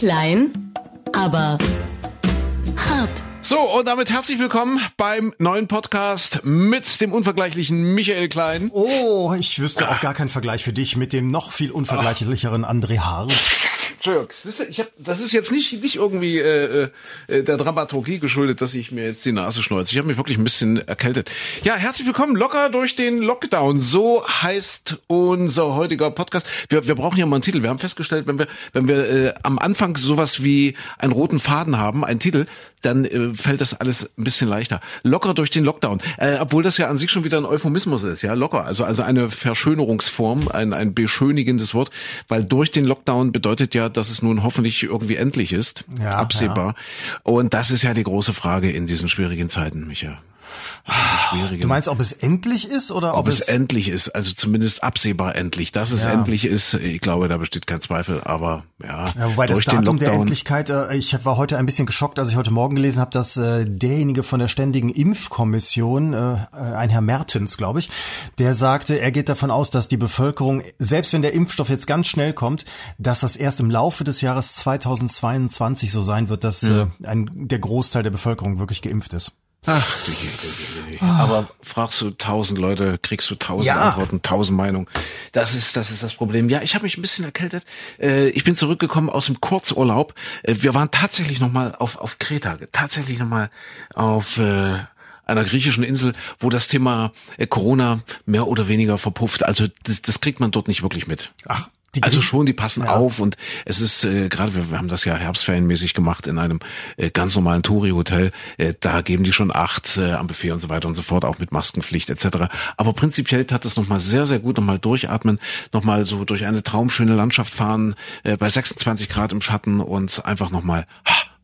Klein, aber hart. So, und damit herzlich willkommen beim neuen Podcast mit dem unvergleichlichen Michael Klein. Oh, ich wüsste auch gar keinen Vergleich für dich mit dem noch viel unvergleichlicheren André Hart. Entschuldigung, das ist, ich hab, das ist jetzt nicht, nicht irgendwie äh, äh, der Dramaturgie geschuldet, dass ich mir jetzt die Nase schneuze. Ich habe mich wirklich ein bisschen erkältet. Ja, herzlich willkommen, locker durch den Lockdown. So heißt unser heutiger Podcast. Wir, wir brauchen ja mal einen Titel. Wir haben festgestellt, wenn wir, wenn wir äh, am Anfang sowas wie einen roten Faden haben, einen Titel, dann äh, fällt das alles ein bisschen leichter. Locker durch den Lockdown. Äh, obwohl das ja an sich schon wieder ein Euphemismus ist, ja, locker. Also, also eine Verschönerungsform, ein, ein beschönigendes Wort, weil durch den Lockdown bedeutet ja, dass es nun hoffentlich irgendwie endlich ist, Ja, absehbar. Und das ist ja die große Frage in diesen schwierigen Zeiten, Micha. Du meinst, ob es endlich ist oder ob es endlich ist, also zumindest absehbar endlich. Dass es Ja. endlich ist, ich glaube, da besteht kein Zweifel, aber ja, Ja, wobei das durch den Datum der. Endlichkeit, äh, ich war heute ein bisschen geschockt, als ich heute Morgen gelesen habe, dass äh, derjenige von der Ständigen Impfkommission, äh, ein Herr Mertens, glaube ich, der sagte, er geht davon aus, dass die Bevölkerung, selbst wenn der Impfstoff jetzt ganz schnell kommt, dass das erst im Laufe des Jahres 2022 so sein wird, dass Hm. äh, ein, der Großteil der Bevölkerung wirklich geimpft ist. Ach, du. aber fragst du tausend Leute, kriegst du tausend Ja. Antworten, tausend Meinungen. Das ist, das ist das Problem. Ja, ich habe mich ein bisschen erkältet. Äh, ich bin zurückgekommen aus dem Kurzurlaub. Äh, wir waren tatsächlich noch mal auf auf Kreta, tatsächlich noch mal auf äh, einer griechischen Insel, wo das Thema äh, Corona mehr oder weniger verpufft. Also das, das kriegt man dort nicht wirklich mit. Ach, die Also schon, die passen Ja. auf und es ist äh, gerade, wir, wir haben das ja herbstferienmäßig gemacht in einem äh, ganz normalen Touri-Hotel. Äh, da geben die schon acht äh, am Buffet und so weiter und so fort, auch mit Maskenpflicht etc. Aber prinzipiell tat es nochmal sehr, sehr gut, nochmal durchatmen, nochmal so durch eine traumschöne Landschaft fahren, äh, bei 26 Grad im Schatten und einfach nochmal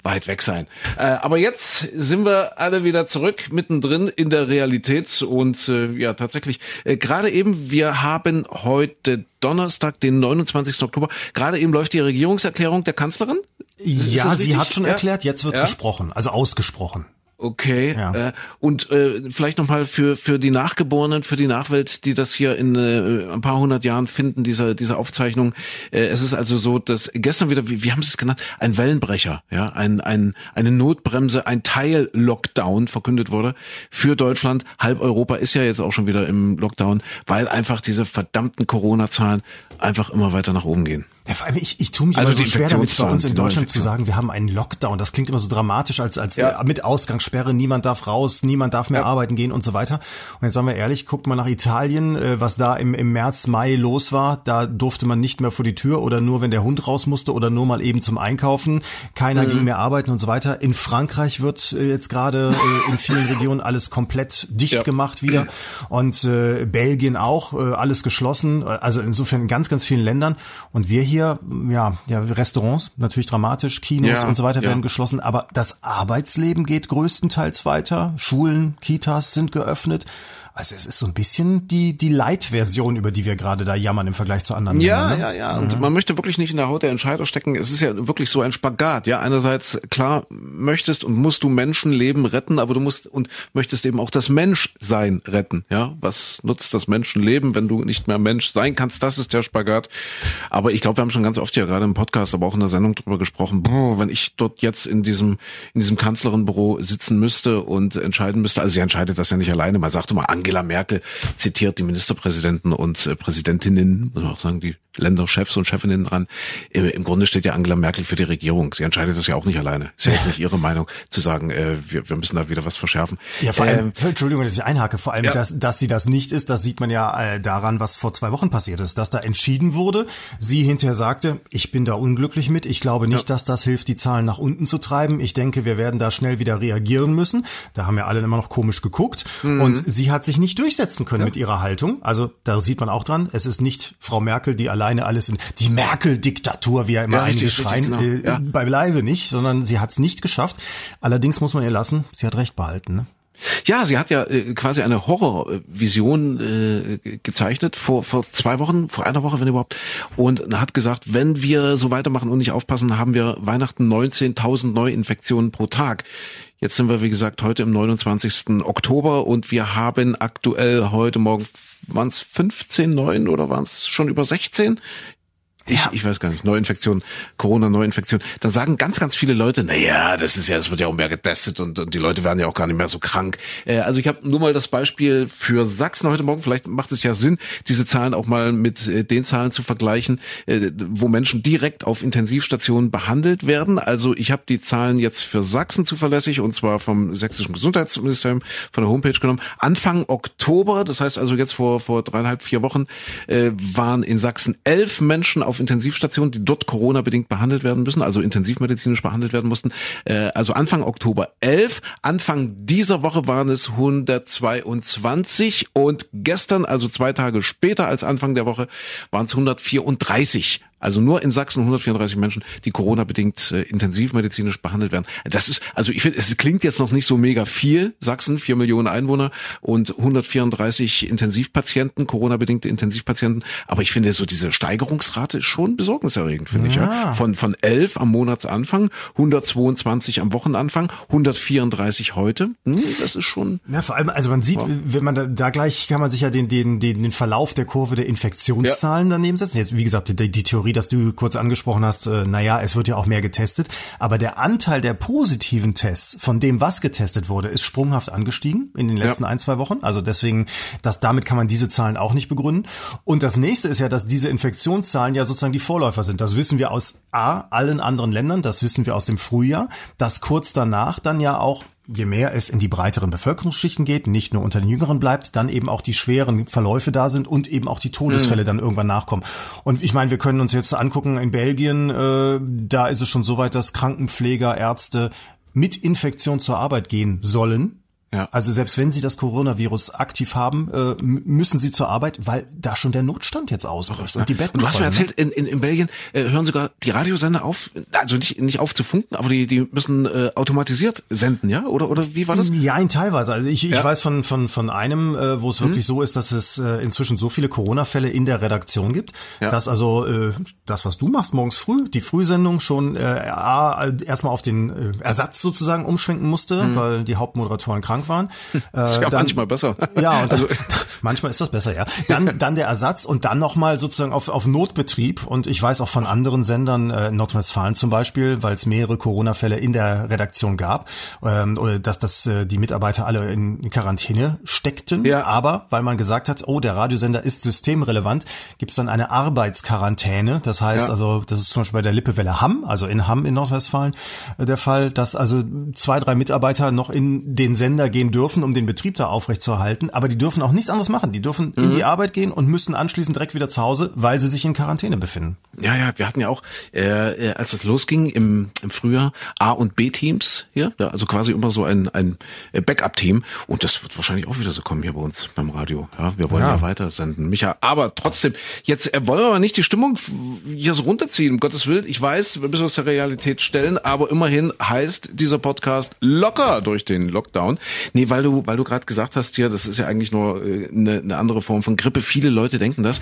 weit weg sein. Äh, aber jetzt sind wir alle wieder zurück, mittendrin in der Realität und äh, ja, tatsächlich, äh, gerade eben, wir haben heute Donnerstag, den 29. Oktober, gerade eben läuft die Regierungserklärung der Kanzlerin. Ist Ja, sie hat schon Ja? erklärt, jetzt wird Ja? gesprochen, also ausgesprochen. Okay. Ja. Äh, und äh, vielleicht nochmal für für die Nachgeborenen, für die Nachwelt, die das hier in äh, ein paar hundert Jahren finden, diese diese Aufzeichnung. Äh, es ist also so, dass gestern wieder, wie, wie haben Sie es genannt, ein Wellenbrecher, ja, ein ein eine Notbremse, ein Teil Lockdown verkündet wurde für Deutschland. Halb Europa ist ja jetzt auch schon wieder im Lockdown, weil einfach diese verdammten Corona-Zahlen einfach immer weiter nach oben gehen. Ja, vor allem, ich, ich tue mich Also immer so schwer damit, bei uns in Deutschland zu sagen, wir haben einen Lockdown. Das klingt immer so dramatisch, als, als Ja. mit Ausgangssperre, niemand darf raus, niemand darf mehr Ja. arbeiten gehen und so weiter. Und jetzt sagen wir ehrlich, guckt mal nach Italien, äh, was da im, im März, Mai los war. Da durfte man nicht mehr vor die Tür oder nur, wenn der Hund raus musste oder nur mal eben zum Einkaufen. Keiner Mhm. ging mehr arbeiten und so weiter. In Frankreich wird äh, jetzt gerade äh, in vielen Regionen alles komplett dicht Ja. gemacht wieder. Und äh, Belgien auch, äh, alles geschlossen. Also insofern in ganz, ganz vielen Ländern. Und wir hier, ja, ja, Restaurants, natürlich dramatisch, Kinos Ja, und so weiter ja. werden geschlossen. Aber das Arbeitsleben geht größtenteils weiter. Schulen, Kitas sind geöffnet. Also es ist so ein bisschen die, die Light-Version, über die wir gerade da jammern im Vergleich zu anderen Ja, Ländern. ne? ja, ja. Und man möchte wirklich nicht in der Haut der Entscheider stecken. Es ist ja wirklich so ein Spagat. Ja, einerseits klar möchtest und musst du Menschenleben retten, aber du musst und möchtest eben auch das Menschsein retten. Ja, was nutzt das Menschenleben, wenn du nicht mehr Mensch sein kannst? Das ist der Spagat. Aber ich glaube, wir haben schon ganz oft ja gerade im Podcast, aber auch in der Sendung drüber gesprochen. Boah, wenn ich dort jetzt in diesem in diesem Kanzlerinbüro sitzen müsste und entscheiden müsste, also sie entscheidet das ja nicht alleine. Man sagt immer, Angela Merkel zitiert die Ministerpräsidenten und äh, Präsidentinnen, muss man auch sagen, die Länderchefs und Chefinnen dran. Im, Im Grunde steht ja Angela Merkel für die Regierung. Sie entscheidet das ja auch nicht alleine. Ist ja jetzt nicht ihre Meinung zu sagen, äh, wir, wir müssen da wieder was verschärfen. Ja, vor allem, Ähm, Entschuldigung, dass ich einhake, vor allem, ja. dass, dass sie das nicht ist, das sieht man ja äh, daran, was vor zwei Wochen passiert ist, dass da entschieden wurde, sie hinterher sagte, ich bin da unglücklich mit, ich glaube nicht, dass das hilft, die Zahlen nach unten zu treiben, ich denke, wir werden da schnell wieder reagieren müssen, da haben ja alle immer noch komisch geguckt Mhm. und sie hat sich nicht durchsetzen können mit ihrer Haltung, also da sieht man auch dran, es ist nicht Frau Merkel, die alleine alles in, die Merkel-Diktatur, wie ja immer Ja, einige schreien, genau. äh, Ja. beileibe nicht, sondern sie hat es nicht geschafft, allerdings muss man ihr lassen, sie hat recht behalten, ne? Ja, sie hat ja äh, quasi eine Horrorvision äh, gezeichnet vor vor zwei Wochen, vor einer Woche, wenn überhaupt, und hat gesagt, wenn wir so weitermachen und nicht aufpassen, haben wir Weihnachten 19.000 Neuinfektionen pro Tag. Jetzt sind wir, wie gesagt, heute im 29. Oktober und wir haben aktuell heute Morgen, waren es 15 neun oder waren es schon über 16? Ich, ja. ich weiß gar nicht, Neuinfektion, Corona-Neuinfektion, dann sagen ganz, ganz viele Leute, na ja, das ist ja, es wird ja auch mehr getestet und, und die Leute werden ja auch gar nicht mehr so krank. Äh, also ich habe nur mal das Beispiel für Sachsen heute Morgen, vielleicht macht es ja Sinn, diese Zahlen auch mal mit äh, den Zahlen zu vergleichen, äh, wo Menschen direkt auf Intensivstationen behandelt werden. Also ich habe die Zahlen jetzt für Sachsen zuverlässig und zwar vom sächsischen Gesundheitsministerium von der Homepage genommen. Anfang Oktober, das heißt also jetzt vor, vor dreieinhalb, vier Wochen, äh, waren in Sachsen elf Menschen auf Intensivstationen, die dort Corona-bedingt behandelt werden müssen, also intensivmedizinisch behandelt werden mussten. Äh, also Anfang Oktober elf. Anfang dieser Woche waren es 122 und gestern, also zwei Tage später als Anfang der Woche, waren es 134. Also nur in Sachsen 134 Menschen, die Corona-bedingt äh, intensivmedizinisch behandelt werden. Das ist, also ich finde, es klingt jetzt noch nicht so mega viel. Sachsen, vier Millionen Einwohner und 134 Intensivpatienten, Corona-bedingte Intensivpatienten. Aber ich finde, so diese Steigerungsrate ist schon besorgniserregend, finde ja. ich. Ja? Von, von 11 am Monatsanfang, 122 am Wochenanfang, 134 heute. Hm, das ist schon. Ja, vor allem, also man sieht, ja. wenn man da, da gleich kann man sich ja den, den, den, den Verlauf der Kurve der Infektionszahlen ja. daneben setzen. Jetzt, wie gesagt, die, die Theorie Dass du kurz angesprochen hast, äh, naja, es wird ja auch mehr getestet, aber der Anteil der positiven Tests von dem, was getestet wurde, ist sprunghaft angestiegen in den letzten ja. ein, zwei Wochen. Also deswegen, dass damit kann man diese Zahlen auch nicht begründen. Und das nächste ist ja, dass diese Infektionszahlen ja sozusagen die Vorläufer sind. Das wissen wir aus A, allen anderen Ländern, das wissen wir aus dem Frühjahr, dass kurz danach dann ja auch je mehr es in die breiteren Bevölkerungsschichten geht, nicht nur unter den Jüngeren bleibt, dann eben auch die schweren Verläufe da sind und eben auch die Todesfälle mhm. dann irgendwann nachkommen. Und ich meine, wir können uns jetzt angucken, in Belgien, äh, da ist es schon so weit, dass Krankenpfleger, Ärzte mit Infektion zur Arbeit gehen sollen ja. Also selbst wenn Sie das Coronavirus aktiv haben, äh, müssen Sie zur Arbeit, weil da schon der Notstand jetzt ausbricht und die Betten. Und du hast mir erzählt, in, in, in Belgien äh, hören sogar die Radiosender auf, also nicht, nicht auf zu funken, aber die, die müssen äh, automatisiert senden, ja? Oder oder wie war das? Ja, in teilweise. Also ich, ja. ich weiß von von von einem, äh, wo es wirklich hm. so ist, dass es äh, inzwischen so viele Corona-Fälle in der Redaktion gibt, ja. dass also äh, das, was du machst morgens früh, die Frühsendung schon äh, erstmal auf den äh, Ersatz sozusagen umschwenken musste, hm. weil die Hauptmoderatoren krank waren. Das ist ja dann, manchmal besser. Ja, und dann, also, manchmal ist das besser, ja. Dann, dann der Ersatz und dann nochmal sozusagen auf, auf Notbetrieb. Und ich weiß auch von anderen Sendern, äh, Nordrhein-Westfalen zum Beispiel, weil es mehrere Corona-Fälle in der Redaktion gab, ähm, dass das äh, die Mitarbeiter alle in Quarantäne steckten. Ja. Aber weil man gesagt hat, oh, der Radiosender ist systemrelevant, gibt es dann eine Arbeitsquarantäne. Das heißt ja. also, das ist zum Beispiel bei der Lippewelle Hamm, also in Hamm in Nordrhein-Westfalen äh, der Fall, dass also zwei, drei Mitarbeiter noch in den Sender gehen dürfen, um den Betrieb da aufrechtzuerhalten. Aber die dürfen auch nichts anderes machen. Die dürfen mhm. in die Arbeit gehen und müssen anschließend direkt wieder zu Hause, weil sie sich in Quarantäne befinden. Ja, ja, wir hatten ja auch, äh, als das losging im, im Frühjahr, A- und B-Teams hier, ja, also quasi immer so ein, ein Backup-Team. Und das wird wahrscheinlich auch wieder so kommen hier bei uns beim Radio. Ja, wir wollen ja, ja weiter senden. Micha, aber trotzdem, jetzt äh, wollen wir aber nicht die Stimmung hier so runterziehen, um Gottes Willen. Ich weiß, wir müssen uns der Realität stellen, aber immerhin heißt dieser Podcast locker durch den Lockdown. Nee, weil du, weil du gerade gesagt hast, hier, das ist ja eigentlich nur äh, eine, eine andere Form von Grippe. Viele Leute denken das.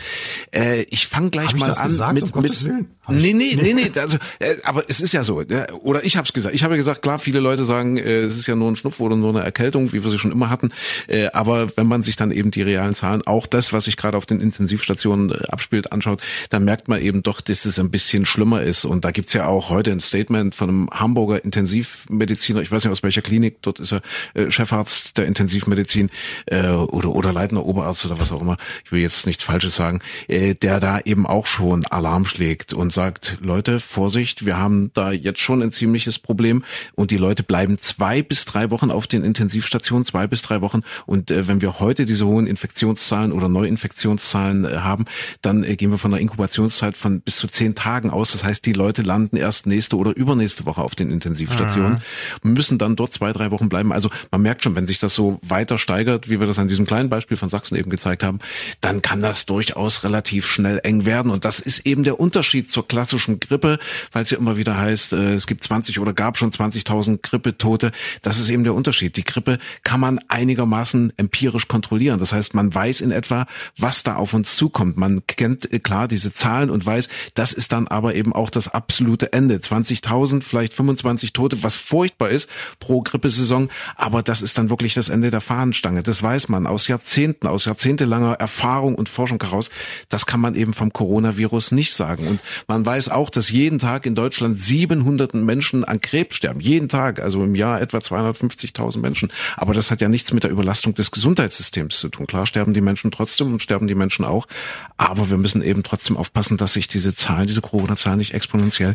Äh, ich fange gleich Hab mal an gesagt, mit, um mit? Nee, nee, nee, nee, also, äh, aber es ist ja so. Ja, oder ich habe es gesagt. Ich habe ja gesagt, klar, viele Leute sagen, äh, es ist ja nur ein Schnupf oder nur eine Erkältung, wie wir sie schon immer hatten. Äh, aber wenn man sich dann eben die realen Zahlen, auch das, was sich gerade auf den Intensivstationen äh, abspielt, anschaut, dann merkt man eben doch, dass es ein bisschen schlimmer ist. Und da gibt's ja auch heute ein Statement von einem Hamburger Intensivmediziner, ich weiß nicht aus welcher Klinik, dort ist er äh, Chefarzt der Intensivmedizin äh, oder, oder leitender Oberarzt oder was auch immer. Ich will jetzt nichts Falsches sagen, äh, der da eben auch schon Alarm schlägt und sagt, Leute, Vorsicht, wir haben da jetzt schon ein ziemliches Problem und die Leute bleiben zwei bis drei Wochen auf den Intensivstationen, zwei bis drei Wochen und äh, wenn wir heute diese hohen Infektionszahlen oder Neuinfektionszahlen äh, haben, dann äh, gehen wir von einer Inkubationszeit von bis zu zehn Tagen aus. Das heißt, die Leute landen erst nächste oder übernächste Woche auf den Intensivstationen, mhm. müssen dann dort zwei, drei Wochen bleiben. Also man merkt schon, wenn sich das so weiter steigert, wie wir das an diesem kleinen Beispiel von Sachsen eben gezeigt haben, dann kann das durchaus relativ schnell eng werden. Und das ist eben der Unterschied zur klassischen Grippe, weil es ja immer wieder heißt, äh, es gibt 20 oder gab schon 20.000 Grippetote. Das ist eben der Unterschied. Die Grippe kann man einigermaßen empirisch kontrollieren. Das heißt, man weiß in etwa, was da auf uns zukommt. Man kennt äh, klar diese Zahlen und weiß, das ist dann aber eben auch das absolute Ende. 20.000, vielleicht 25 Tote, was furchtbar ist pro Grippesaison. Aber das ist dann wirklich das Ende der Fahnenstange. Das weiß man aus Jahrzehnten, aus jahrzehntelanger Erfahrung und Forschung heraus. Das kann man eben vom Coronavirus nicht sagen. Und man weiß auch, dass jeden Tag in Deutschland 700 Menschen an Krebs sterben. Jeden Tag, also im Jahr etwa 250.000 Menschen. Aber das hat ja nichts mit der Überlastung des Gesundheitssystems zu tun. Klar sterben die Menschen trotzdem und sterben die Menschen auch. Aber wir müssen eben trotzdem aufpassen, dass sich diese Zahlen, diese Corona-Zahlen nicht exponentiell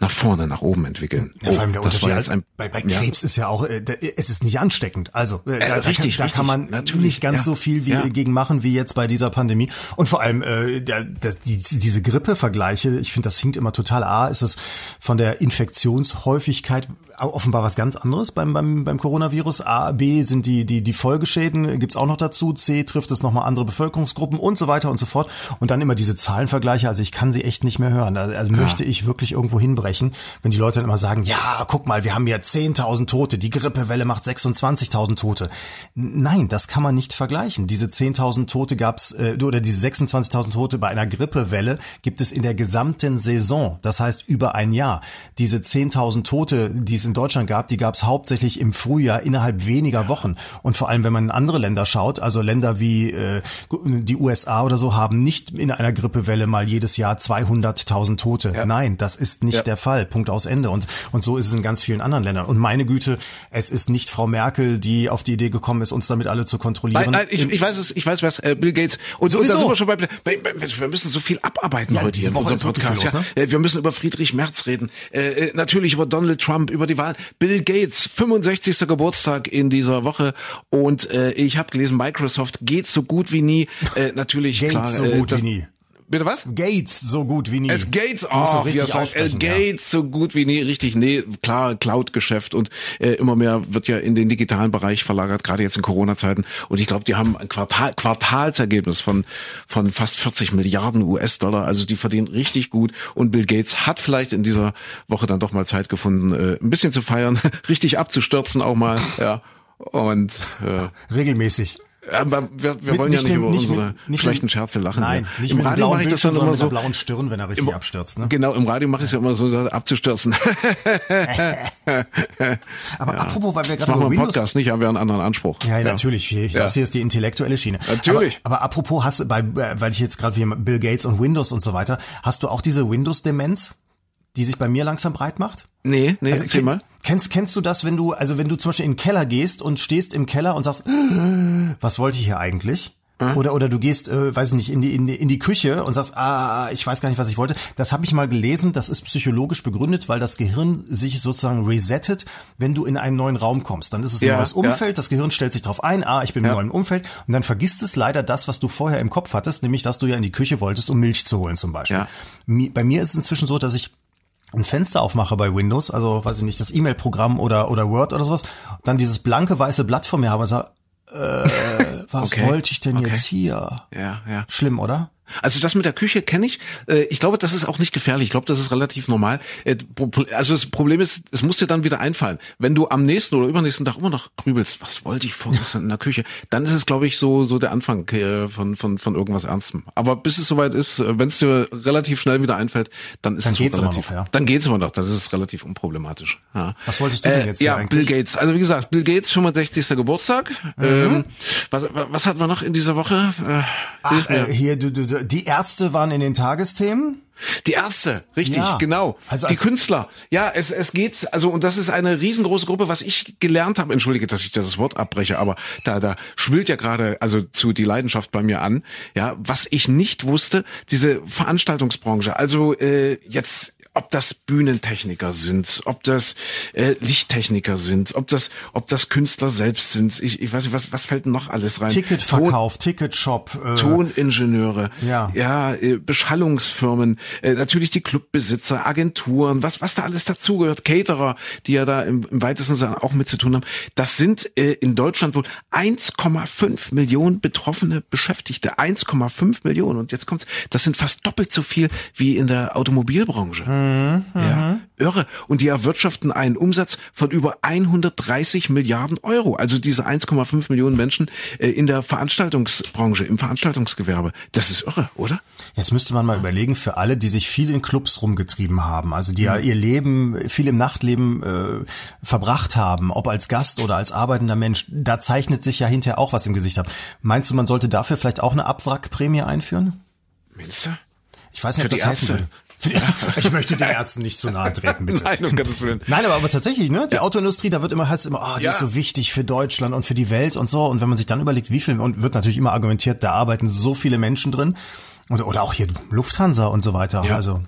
nach vorne, nach oben entwickeln. Ja, vor allem der oh, das war jetzt ein, bei, bei Krebs ja. ist ja auch, äh, es ist nicht ansteckend. Also äh, da, richtig, da, kann, da kann man natürlich, nicht ganz ja. so viel wie, gegen machen wie jetzt bei dieser Pandemie. Und vor allem äh, der, der, die, diese Grippe-Vergleiche, ich finde, das hinkt immer total. A, ist es von der Infektionshäufigkeit offenbar was ganz anderes beim, beim, beim Coronavirus. A, B sind die, die, die Folgeschäden, gibt's auch noch dazu. C trifft es nochmal andere Bevölkerungsgruppen und so weiter und so fort. Und dann immer diese Zahlenvergleiche, also ich kann sie echt nicht mehr hören. Also, also möchte ich wirklich irgendwo hinbrechen wenn die Leute dann immer sagen, ja, guck mal, wir haben ja 10.000 Tote, die Grippewelle macht 26.000 Tote. Nein, das kann man nicht vergleichen. Diese 10.000 Tote gab's äh, oder diese 26.000 Tote bei einer Grippewelle gibt es in der gesamten Saison, das heißt über ein Jahr. Diese 10.000 Tote, die es in Deutschland gab, die gab's hauptsächlich im Frühjahr innerhalb weniger Wochen. Und vor allem, wenn man in andere Länder schaut, also Länder wie äh, die USA oder so, haben nicht in einer Grippewelle mal jedes Jahr 200.000 Tote. Ja. Nein, das ist nicht ja. der Fall. Punkt aus Ende. Und, und so ist es in ganz vielen anderen Ländern. Und meine Güte, es ist nicht Frau Merkel, die auf die Idee gekommen ist, uns damit alle zu kontrollieren. Nein, nein ich, ich weiß es, ich weiß was, äh, Bill Gates. Und, so, und da sind wir schon bei, bei, wir müssen so viel abarbeiten ja, heute Woche in unserem Podcast. Los, ne? ja. Wir müssen über Friedrich Merz reden. Äh, äh, natürlich über Donald Trump, über die Wahl. Bill Gates, 65. Geburtstag in dieser Woche. Und äh, ich habe gelesen, Microsoft geht so gut wie nie. Äh, natürlich Gates klar. so gut äh, das, wie nie. Bitte was? Gates so gut wie nie. Es Gates, oh, wie er sagt, El Gates ja. so gut wie nie, richtig, nee, klar, Cloud-Geschäft und äh, immer mehr wird ja in den digitalen Bereich verlagert, gerade jetzt in Corona-Zeiten. Und ich glaube, die haben ein Quartal, Quartalsergebnis von, von fast 40 Milliarden US-Dollar, also die verdienen richtig gut. Und Bill Gates hat vielleicht in dieser Woche dann doch mal Zeit gefunden, äh, ein bisschen zu feiern, richtig abzustürzen auch mal, ja. Und äh, regelmäßig. Aber wir, wir mit, wollen ja nicht, über nicht unsere mit, schlechten mit, Scherze lachen. Nein, ja. nicht Im Radio mache ich das dann immer so. Mit blauen Stirn, wenn er richtig im, abstürzt. Ne? Genau, im Radio mache ich es ja immer so, abzustürzen. aber ja. apropos, weil wir gerade über Windows... Podcast nicht, haben wir einen anderen Anspruch. Ja, ja. natürlich. Das hier ist die intellektuelle Schiene. Natürlich. Aber, aber apropos, hast du bei, weil ich jetzt gerade wie Bill Gates und Windows und so weiter, hast du auch diese Windows-Demenz? Die sich bei mir langsam breit macht? Nee, nee, also, erzähl mal. Kennst, kennst du das, wenn du, also wenn du zum Beispiel in den Keller gehst und stehst im Keller und sagst, was wollte ich hier eigentlich? Hm? Oder, oder du gehst, äh, weiß nicht, in die, in, die, in die Küche und sagst, ah, ich weiß gar nicht, was ich wollte. Das habe ich mal gelesen, das ist psychologisch begründet, weil das Gehirn sich sozusagen resettet, wenn du in einen neuen Raum kommst. Dann ist es ein ja, neues Umfeld, ja. das Gehirn stellt sich drauf ein, ah, ich bin ja. im neuen Umfeld und dann vergisst es leider das, was du vorher im Kopf hattest, nämlich, dass du ja in die Küche wolltest, um Milch zu holen zum Beispiel. Bei mir ist es inzwischen so, dass ich ein Fenster aufmache bei Windows, also weiß ich nicht, das E-Mail-Programm oder oder Word oder sowas, dann dieses blanke weiße Blatt vor mir habe und sage, äh, was okay. wollte ich denn okay. jetzt hier? Ja, ja. Schlimm, oder? Also das mit der Küche kenne ich. Äh, ich glaube, das ist auch nicht gefährlich. Ich glaube, das ist relativ normal. Äh, also das Problem ist, es muss dir dann wieder einfallen. Wenn du am nächsten oder übernächsten Tag immer noch grübelst, was wollte ich vorgestern in der Küche, dann ist es, glaube ich, so so der Anfang äh, von von von irgendwas Ernstem. Aber bis es soweit ist, wenn es dir relativ schnell wieder einfällt, dann ist dann es geht's relativ. Immer noch, ja. Dann geht's immer noch. Dann ist es relativ unproblematisch. Ja. Was wolltest du denn jetzt? Äh, ja, eigentlich? Bill Gates. Also wie gesagt, Bill Gates 65. Geburtstag. Mhm. Ähm, was, was hatten wir noch in dieser Woche? Äh, Ach, äh, hier du, du, die Ärzte waren in den Tagesthemen. Die Ärzte, richtig, ja. genau. Also die Künstler. Ja, es, es geht, also, und das ist eine riesengroße Gruppe, was ich gelernt habe. Entschuldige, dass ich das Wort abbreche, aber da, da schwillt ja gerade, also zu die Leidenschaft bei mir an. Ja, was ich nicht wusste, diese Veranstaltungsbranche. Also, äh, jetzt ob das Bühnentechniker sind, ob das äh, Lichttechniker sind, ob das, ob das Künstler selbst sind. Ich, ich weiß nicht, was, was fällt denn noch alles rein? Ticketverkauf, Ton, Ticketshop, äh, Toningenieure, ja, ja äh, Beschallungsfirmen, äh, natürlich die Clubbesitzer, Agenturen, was, was da alles dazugehört, Caterer, die ja da im, im weitesten Sinne auch mit zu tun haben. Das sind äh, in Deutschland wohl 1,5 Millionen betroffene Beschäftigte. 1,5 Millionen. Und jetzt kommt's, das sind fast doppelt so viel wie in der Automobilbranche. Hm. Mhm, ja, irre. Und die erwirtschaften einen Umsatz von über 130 Milliarden Euro. Also diese 1,5 Millionen Menschen äh, in der Veranstaltungsbranche, im Veranstaltungsgewerbe. Das ist irre, oder? Jetzt müsste man mal überlegen, für alle, die sich viel in Clubs rumgetrieben haben, also die ja mhm. ihr Leben, viel im Nachtleben äh, verbracht haben, ob als Gast oder als arbeitender Mensch, da zeichnet sich ja hinterher auch was im Gesicht ab. Meinst du, man sollte dafür vielleicht auch eine Abwrackprämie einführen? Meinst du? Ich weiß nicht, ob das helfen würde. Ich möchte den Ärzten nicht zu nahe treten, bitte. Nein, um Gottes Willen. Nein, aber, aber tatsächlich, ne? Die ja. Autoindustrie, da wird immer, heißt immer, oh, die ja. ist so wichtig für Deutschland und für die Welt und so. Und wenn man sich dann überlegt, wie viel, und wird natürlich immer argumentiert, da arbeiten so viele Menschen drin. Oder, oder auch hier Lufthansa und so weiter. Ja. Also.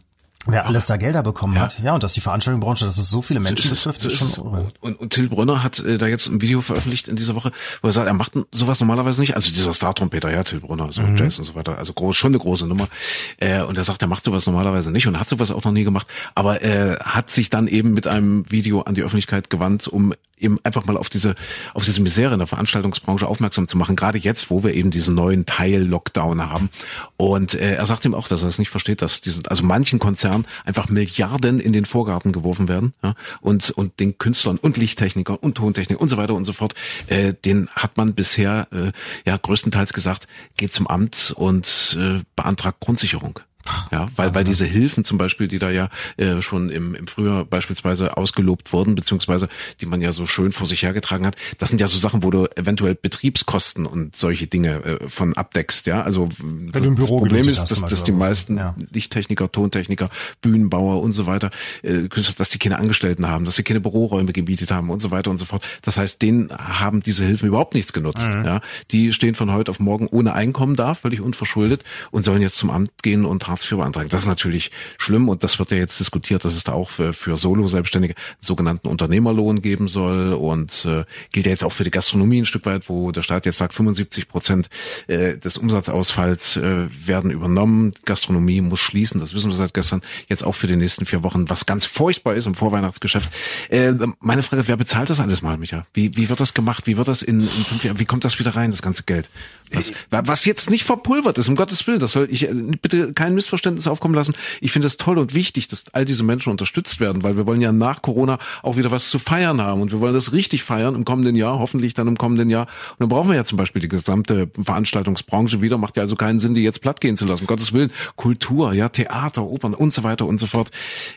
Wer alles da Gelder bekommen ja. hat. Ja, und dass die Veranstaltungsbranche, dass es so viele Menschen so betrifft, ist, ist schon irre. Und, und Till Brunner hat äh, da jetzt ein Video veröffentlicht in dieser Woche, wo er sagt, er macht sowas normalerweise nicht. Also dieser Star-Trompeter, ja, Till Brunner, so mhm. Jazz und so weiter. Also groß, schon eine große Nummer. Äh, und er sagt, er macht sowas normalerweise nicht und hat sowas auch noch nie gemacht. Aber er äh, hat sich dann eben mit einem Video an die Öffentlichkeit gewandt, um eben einfach mal auf diese, auf diese Misere in der Veranstaltungsbranche aufmerksam zu machen, gerade jetzt, wo wir eben diesen neuen Teil Lockdown haben. Und äh, er sagt ihm auch, dass er es nicht versteht, dass diesen, also manchen Konzernen einfach Milliarden in den Vorgarten geworfen werden, ja, und, und den Künstlern und Lichttechnikern und Tontechnikern und so weiter und so fort, äh, den hat man bisher, äh, ja, größtenteils gesagt, geht zum Amt und äh, beantragt Grundsicherung. Ja, weil, weil diese Hilfen zum Beispiel, die da ja äh, schon im, im Frühjahr beispielsweise ausgelobt wurden, beziehungsweise die man ja so schön vor sich hergetragen hat, das sind ja so Sachen, wo du eventuell Betriebskosten und solche Dinge äh, von abdeckst, ja. Also das, das Problem ist, dass, dass die meisten ja. Lichttechniker, Tontechniker, Bühnenbauer und so weiter, äh, dass die keine Angestellten haben, dass sie keine Büroräume gemietet haben und so weiter und so fort. Das heißt, denen haben diese Hilfen überhaupt nichts genutzt. Mhm. Ja. Die stehen von heute auf morgen ohne Einkommen da, völlig unverschuldet und sollen jetzt zum Amt gehen und Hartz IV beantragen. Das ist natürlich schlimm und das wird ja jetzt diskutiert, dass es da auch für, für Solo-Selbstständige sogenannten Unternehmerlohn geben soll und äh, gilt ja jetzt auch für die Gastronomie ein Stück weit, wo der Staat jetzt sagt, 75 Prozent äh, des Umsatzausfalls äh, werden übernommen. Gastronomie muss schließen, das wissen wir seit gestern. Jetzt auch für die nächsten vier Wochen, was ganz furchtbar ist im Vorweihnachtsgeschäft. Äh, meine Frage, wer bezahlt das alles mal, Micha? Wie, wie wird das gemacht? Wie wird das in, in fünf Jahren, wie kommt das wieder rein, das ganze Geld? Was, was jetzt nicht verpulvert ist, um Gottes Willen, das soll ich äh, bitte kein Missverständnis aufkommen lassen. Ich finde es toll und wichtig, dass all diese Menschen unterstützt werden, weil wir wollen ja nach Corona auch wieder was zu feiern haben und wir wollen das richtig feiern im kommenden Jahr, hoffentlich dann im kommenden Jahr. Und dann brauchen wir ja zum Beispiel die gesamte Veranstaltungsbranche wieder. Macht ja also keinen Sinn, die jetzt platt gehen zu lassen. Um Gottes Willen, Kultur, ja, Theater, Opern und so weiter und so fort.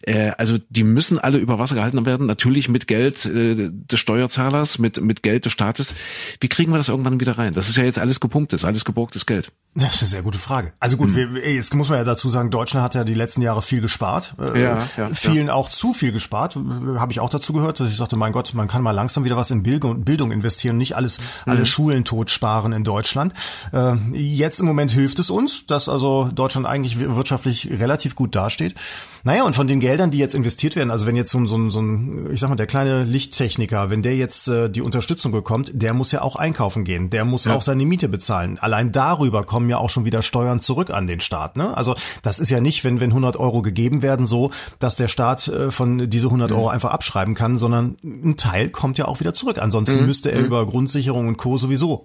Äh, also die müssen alle über Wasser gehalten werden, natürlich mit Geld äh, des Steuerzahlers, mit, mit Geld des Staates. Wie kriegen wir das irgendwann wieder rein? Das ist ja jetzt alles gepumpt ist, alles geborgtes Geld. Das ist eine sehr gute Frage. Also gut, hm. wir, jetzt muss man ja dazu sagen, Deutschland hat ja die letzten Jahre viel gespart. Äh, ja, ja, vielen ja. auch zu viel gespart. Habe ich auch dazu gehört, dass ich dachte, mein Gott, man kann mal langsam wieder was in Bildung, Bildung investieren, nicht alles, mhm. alle Schulen totsparen in Deutschland. Äh, jetzt im Moment hilft es uns, dass also Deutschland eigentlich wirtschaftlich relativ gut dasteht. Naja, und von den Geldern, die jetzt investiert werden, also wenn jetzt so, so, so ein, ich sag mal, der kleine Lichttechniker, wenn der jetzt äh, die Unterstützung bekommt, der muss ja auch einkaufen gehen, der muss ja. auch seine Miete bezahlen. Allein darüber kommen ja auch schon wieder Steuern zurück an den Staat. Ne? Also das ist ja nicht, wenn, wenn 100 Euro gegeben werden, so, dass der Staat äh, von diese 100 mhm. Euro einfach abschreiben kann, sondern ein Teil kommt ja auch wieder zurück. Ansonsten mhm. müsste er mhm. über Grundsicherung und Co. sowieso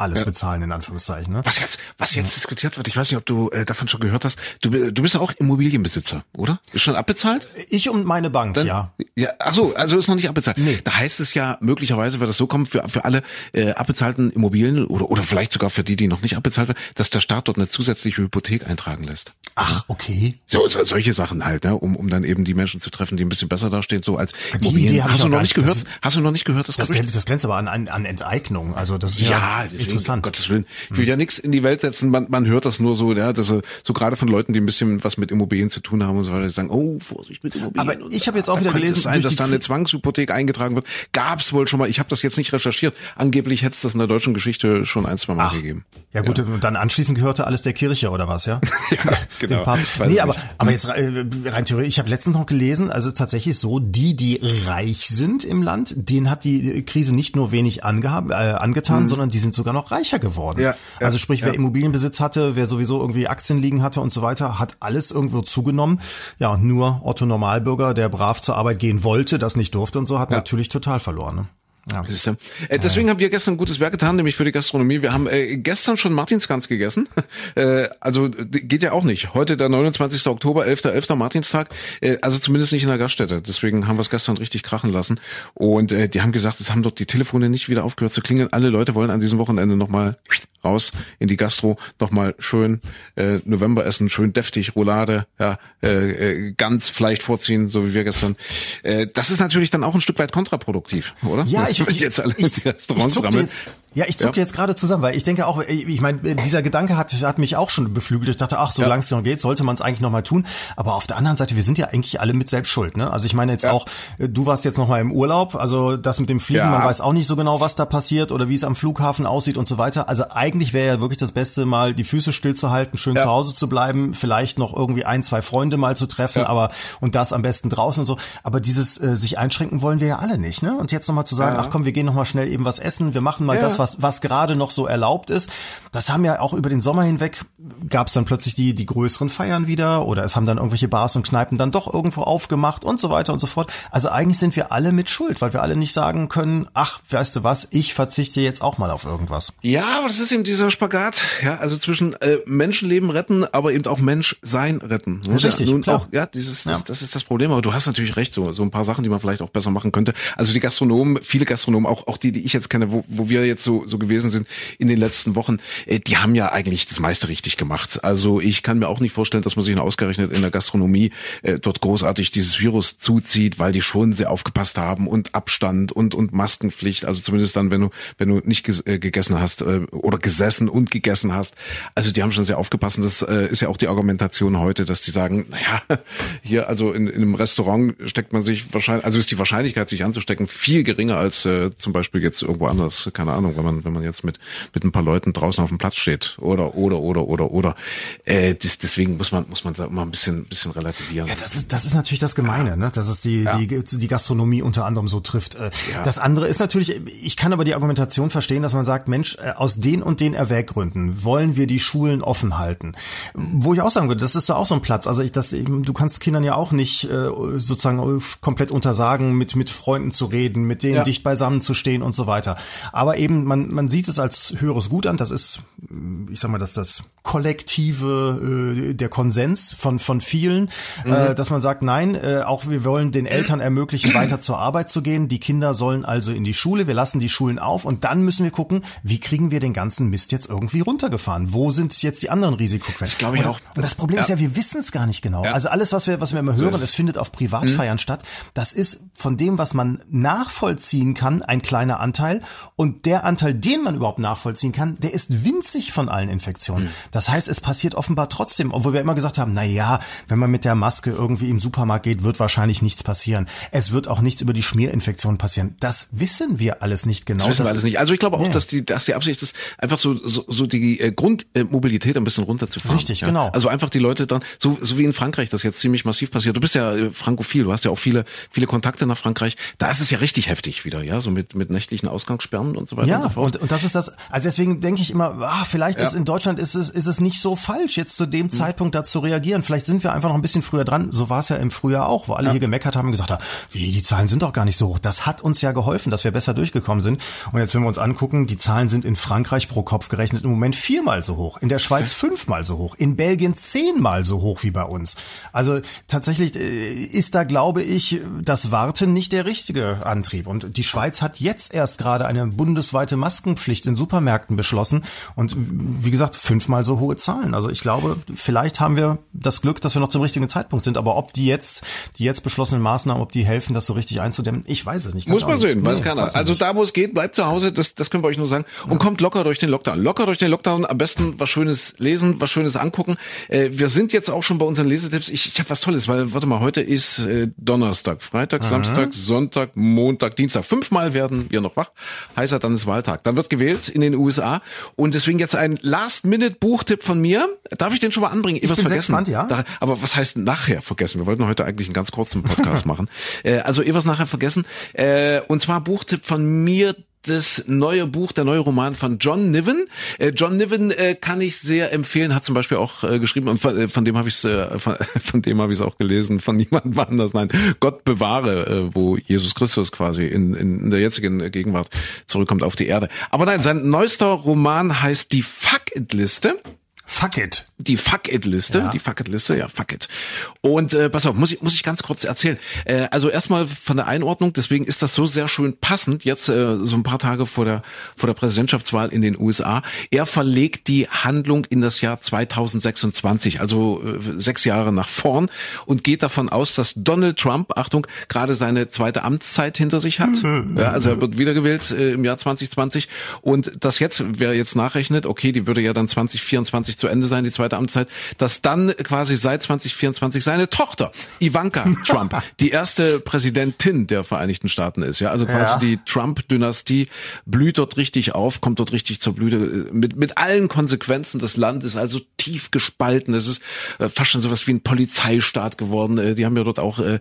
alles ja. bezahlen, in Anführungszeichen. Ne? Was jetzt, was jetzt diskutiert wird, ich weiß nicht, ob du äh, davon schon gehört hast, du, du bist ja auch Immobilienbesitzer, oder? Ist schon abbezahlt? Ich und meine Bank, Dann, ja. ja. Ach so, also ist noch nicht abbezahlt. Nee. Da heißt es ja, möglicherweise wird das so kommen, für, für alle äh, abbezahlten Immobilien oder, oder vielleicht sogar für die, die noch nicht abbezahlt werden, dass der Staat dort eine zusätzliche Hypothek eintragen lässt. Ach, okay. So, so solche Sachen halt, ne, um, um dann eben die Menschen zu treffen, die ein bisschen besser dastehen, so als die Immobilien. Idee hast du noch nicht gehört? Das, hast du noch nicht gehört? Das, das, das grenzt aber an, an, an Enteignung. Also das ist ja, ja interessant. Gottes Willen. Ich will ja nichts in die Welt setzen, man, man hört das nur so, ja, dass so gerade von Leuten, die ein bisschen was mit Immobilien zu tun haben und so weiter, die sagen, oh, Vorsicht mit Immobilien. Aber ich habe jetzt auch wieder gelesen, es sein, dass da eine Zwangshypothek eingetragen wird. Gab es wohl schon mal. Ich habe das jetzt nicht recherchiert. Angeblich hätte es das in der deutschen Geschichte schon ein, zwei Mal Ach, gegeben. Ja gut, ja. und dann anschließend gehörte alles der Kirche oder was, ja? ja, genau. Nee, aber, aber jetzt äh, rein theoretisch, ich habe letztens noch gelesen, also es ist tatsächlich so, die, die reich sind im Land, denen hat die Krise nicht nur wenig angehab, äh, angetan, mhm. sondern die sind sogar noch reicher geworden. Ja, ja, also sprich, wer Immobilienbesitz hatte, wer sowieso irgendwie Aktien liegen hatte und so weiter, hat alles irgendwo zugenommen. Ja, nur Otto Normalbürger, der brav zur Arbeit gehen wollte, das nicht durfte und so, hat natürlich total verloren. Ne? Ja. Äh, deswegen haben wir gestern ein gutes Werk getan, nämlich für die Gastronomie. Wir haben äh, gestern schon Martinsgans gegessen. Äh, also geht ja auch nicht. Heute der 29. Oktober, 11. 11. Martinstag. Äh, also zumindest nicht in der Gaststätte. Deswegen haben wir es gestern richtig krachen lassen. Und äh, die haben gesagt, es haben dort die Telefone nicht wieder aufgehört zu klingeln. Alle Leute wollen an diesem Wochenende nochmal raus in die Gastro, nochmal schön äh, November essen, schön deftig, Roulade, ja, äh, äh, ganz Fleisch vorziehen, so wie wir gestern. Äh, das ist natürlich dann auch ein Stück weit kontraproduktiv, oder? Ja, ich, ich, jetzt alle ich, die Restaurants jetzt, ja, ich zucke ja. jetzt gerade zusammen, weil ich denke auch, ich meine, dieser Gedanke hat, hat mich auch schon beflügelt. Ich dachte, ach, solange ja. es noch geht, sollte man es eigentlich noch mal tun. Aber auf der anderen Seite, wir sind ja eigentlich alle mit selbst schuld. Ne? Also ich meine jetzt ja. auch, äh, du warst jetzt noch mal im Urlaub, also das mit dem Fliegen, man weiß auch nicht so genau, was da passiert oder wie es am Flughafen aussieht und so weiter. Also eigentlich wäre ja wirklich das Beste, mal die Füße stillzuhalten, schön zu Hause zu bleiben, vielleicht noch irgendwie ein, zwei Freunde mal zu treffen, aber und das am besten draußen und so. Aber dieses äh, sich einschränken wollen wir ja alle nicht. Ne? Und jetzt noch mal zu sagen, ach komm, wir gehen noch mal schnell eben was essen, wir machen mal das, was was gerade noch so erlaubt ist. Das haben ja auch über den Sommer hinweg gab es dann plötzlich die die größeren Feiern wieder oder es haben dann irgendwelche Bars und Kneipen dann doch irgendwo aufgemacht und so weiter und so fort. Also eigentlich sind wir alle mit Schuld, weil wir alle nicht sagen können, ach, weißt du was, ich verzichte jetzt auch mal auf irgendwas. Ja, aber das ist eben dieser Spagat, ja, also zwischen äh, Menschenleben retten, aber eben auch Menschsein retten. Ja, richtig, ja, nun klar. Auch, ja, dieses, das, ja. das ist das Problem. Aber du hast natürlich recht, so so ein paar Sachen, die man vielleicht auch besser machen könnte. Also die Gastronomen, viele Gastronomen, auch auch die, die ich jetzt kenne, wo, wo wir jetzt so so gewesen sind in den letzten Wochen, äh, die haben ja eigentlich das meiste richtig gemacht. Also ich kann mir auch nicht vorstellen, dass man sich ausgerechnet in der Gastronomie äh, dort großartig dieses Virus zuzieht, weil die schon sehr aufgepasst haben und Abstand und und Maskenpflicht. Also zumindest dann, wenn du wenn du nicht äh, gegessen hast äh, oder gesessen und gegessen hast. Also die haben schon sehr aufgepasst. Das äh, ist ja auch die Argumentation heute, dass die sagen, naja, hier also in, in einem Restaurant steckt man sich wahrscheinlich, also ist die Wahrscheinlichkeit, sich anzustecken, viel geringer als äh, zum Beispiel jetzt irgendwo anders. Keine Ahnung, wenn man wenn man jetzt mit mit ein paar Leuten draußen auf dem Platz steht oder oder oder oder oder. Äh, das, deswegen muss man muss man da immer ein bisschen bisschen relativieren. Ja, das ist das ist natürlich das Gemeine, ne? dass es die ja. die die Gastronomie unter anderem so trifft. Äh, ja. Das andere ist natürlich, ich kann aber die Argumentation verstehen, dass man sagt, Mensch, äh, aus den und den Erwäggründen wollen wir die Schulen offen halten. Wo ich auch sagen würde, das ist doch auch so ein Platz. Also ich, das, du kannst Kindern ja auch nicht äh, sozusagen komplett untersagen, mit mit Freunden zu reden, mit denen dicht beisammen zu stehen und so weiter. Aber eben man man sieht es als höheres Gut an. Das ist, ich sag mal, dass das kollektive, äh, der Konsens von von vielen, mhm. äh, dass man sagt, nein, äh, auch wir wollen den Eltern ermöglichen, weiter zur Arbeit zu gehen. Die Kinder sollen also in die Schule. Wir lassen die Schulen auf und dann müssen wir gucken, wie kriegen wir den ganzen Mist jetzt irgendwie runtergefahren? Wo sind jetzt die anderen Risikoquellen? Das glaube ich auch. Und das Problem ja. ist ja, wir wissen es gar nicht genau. Ja. Also alles, was wir, was wir immer hören, es findet auf Privatfeiern mhm. statt. Das ist von dem, was man nachvollziehen kann, ein kleiner Anteil. Und der Anteil, den man überhaupt nachvollziehen kann, der ist winzig von allen Infektionen. Mhm. Das heißt, es passiert offenbar trotzdem, obwohl wir immer gesagt haben, na ja, wenn man mit der Maske irgendwie im Supermarkt geht, wird wahrscheinlich nichts passieren. Es wird auch nichts über die Schmierinfektion passieren. Das wissen wir alles nicht genau. Das wissen wir alles nicht. Also ich glaube auch, ja. dass die, dass die Absicht ist, einfach so, so, so die äh, Grundmobilität ein bisschen runterzufahren. Richtig, ja. genau. Also einfach die Leute dann, so, so wie in Frankreich, das jetzt ziemlich massiv passiert. Du bist ja äh, frankophil, du hast ja auch viele, viele Kontakte nach Frankreich. Da ist es ja richtig heftig wieder, ja, so mit, mit nächtlichen Ausgangssperren und so weiter ja, und so. Und, und das ist das, also deswegen denke ich immer, ah, vielleicht ja. ist in Deutschland ist es, ist es nicht so falsch, jetzt zu dem mhm. Zeitpunkt da zu reagieren. Vielleicht sind wir einfach noch ein bisschen früher dran. So war es ja im Frühjahr auch, wo alle ja. hier gemeckert haben und gesagt haben, wie, die Zahlen sind doch gar nicht so hoch. Das hat uns ja geholfen, dass wir besser durchgekommen sind. Und jetzt, wenn wir uns angucken, die Zahlen sind in Frankreich pro Kopf gerechnet im Moment viermal so hoch, in der Schweiz fünfmal so hoch, in Belgien zehnmal so hoch wie bei uns. Also tatsächlich äh, ist da, glaube ich, das Warten nicht der richtige Antrieb. Und die Schweiz hat jetzt erst gerade eine bundesweite Maskenpflicht in Supermärkten beschlossen. Und wie gesagt, fünfmal so hohe Zahlen. Also ich glaube, vielleicht haben wir das Glück, dass wir noch zum richtigen Zeitpunkt sind. Aber ob die jetzt, die jetzt beschlossenen Maßnahmen, ob die helfen, das so richtig einzudämmen, ich weiß es nicht. Muss man sehen, weiß nee, keiner. Weiß also da, wo es geht, bleibt zu Hause. Das, das können wir euch nur sagen. Und ja. kommt locker durch den Lockdown. Locker durch den Lockdown. Am besten was Schönes lesen, was Schönes angucken. Äh, wir sind jetzt auch schon bei unseren Lesetipps. Ich, ich habe was Tolles, weil, warte mal, heute ist äh, Donnerstag, Freitag, Aha. Samstag, Sonntag, Montag, Dienstag. Fünfmal werden wir noch wach. Heißt dann ist Wahltag. Dann wird gewählt in den USA. Und deswegen jetzt ein Last-Minute-Buchtipp von mir. Darf ich den schon mal anbringen? Ich, ich bin vergessen. Gespannt, ja. Da, aber was heißt nachher vergessen? Wir wollten heute eigentlich einen ganz kurzen Podcast machen. Äh, also etwas nachher vergessen. Äh, und zwar Buchtipp von mir das neue Buch, der neue Roman von John Niven. Äh, John Niven äh, kann ich sehr empfehlen, hat zum Beispiel auch äh, geschrieben und von, dem habe ich es von, von, dem habe ich es auch gelesen, von niemandem anders. Nein, Gott bewahre, wo Jesus Christus quasi in, in, in der jetzigen Gegenwart zurückkommt auf die Erde. Aber nein, sein neuester Roman heißt Die Fuck-It-Liste. Fuck it. Die Fuck it Liste, ja. die Fuck it Liste, ja, fuck it. Und äh, pass auf, muss ich muss ich ganz kurz erzählen. Äh, also erstmal von der Einordnung, deswegen ist das so sehr schön passend jetzt äh, so ein paar Tage vor der vor der Präsidentschaftswahl in den USA. Er verlegt die Handlung in das Jahr 2026, also äh, sechs Jahre nach vorn und geht davon aus, dass Donald Trump, Achtung, gerade seine zweite Amtszeit hinter sich hat. Ja, also er wird wiedergewählt äh, im Jahr 2020 und das jetzt, wer jetzt nachrechnet, okay, die würde ja dann 2024 zu Ende sein, die zweite Amtszeit, dass dann quasi seit 2024 seine Tochter Ivanka Trump die erste Präsidentin der Vereinigten Staaten ist. Ja, also quasi ja. die Trump-Dynastie blüht dort richtig auf, kommt dort richtig zur Blüte mit mit allen Konsequenzen. Das Land ist also tief gespalten. Es ist äh, fast schon sowas wie ein Polizeistaat geworden. Äh, die haben ja dort auch äh,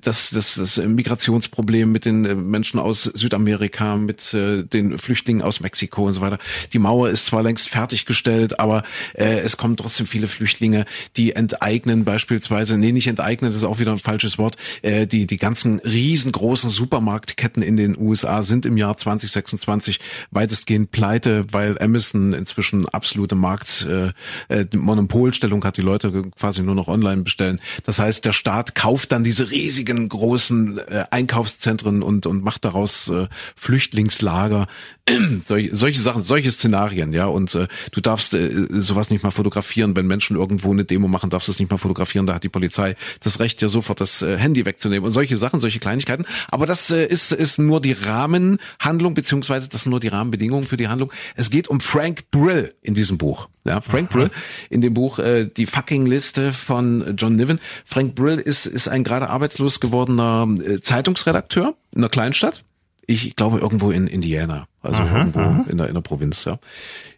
das das das Migrationsproblem mit den Menschen aus Südamerika, mit den Flüchtlingen aus Mexiko und so weiter. Die Mauer ist zwar längst fertiggestellt, aber äh, es kommen trotzdem viele Flüchtlinge, die enteignen beispielsweise, nee, nicht enteignen, das ist auch wieder ein falsches Wort, äh, die, die ganzen riesengroßen Supermarktketten in den USA sind im Jahr 2026 weitestgehend pleite, weil Amazon inzwischen absolute Markt, äh, äh, Monopolstellung hat, die Leute quasi nur noch online bestellen. Das heißt, der Staat kauft dann diese riesigen großen äh, Einkaufszentren und, und macht daraus äh, Flüchtlingslager, solche, solche Sachen, solche Szenarien, ja, und äh, du darfst äh, sowas nicht mal fotografieren. Wenn Menschen irgendwo eine Demo machen, darfst du es nicht mal fotografieren. Da hat die Polizei das Recht, ja sofort das äh, Handy wegzunehmen und solche Sachen, solche Kleinigkeiten. Aber das äh, ist, ist nur die Rahmenhandlung, beziehungsweise das sind nur die Rahmenbedingungen für die Handlung. Es geht um Frank Brill in diesem Buch. Ja, Frank Aha. Brill in dem Buch äh, Die fucking Liste von John Niven. Frank Brill ist, ist ein gerade arbeitslos gewordener äh, Zeitungsredakteur in einer Kleinstadt. Ich glaube irgendwo in Indiana, also aha, irgendwo aha. in der in der Provinz, ja.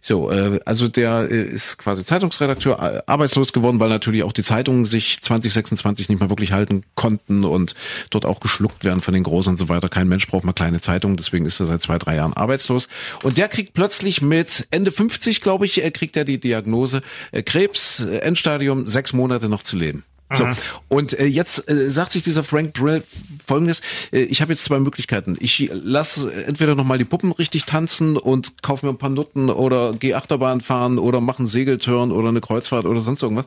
So, äh, also der äh, ist quasi Zeitungsredakteur, äh, arbeitslos geworden, weil natürlich auch die Zeitungen sich 2026 nicht mehr wirklich halten konnten und dort auch geschluckt werden von den Großen und so weiter. Kein Mensch braucht mal kleine Zeitungen, deswegen ist er seit zwei, drei Jahren arbeitslos. Und der kriegt plötzlich mit Ende 50, glaube ich, kriegt er die Diagnose äh, Krebs, äh, Endstadium, sechs Monate noch zu leben. So, und äh, jetzt äh, sagt sich dieser Frank Brill folgendes, äh, ich habe jetzt zwei Möglichkeiten. Ich lasse entweder nochmal die Puppen richtig tanzen und kaufe mir ein paar Nutten oder gehe Achterbahn fahren oder mache einen Segeltörn oder eine Kreuzfahrt oder sonst irgendwas.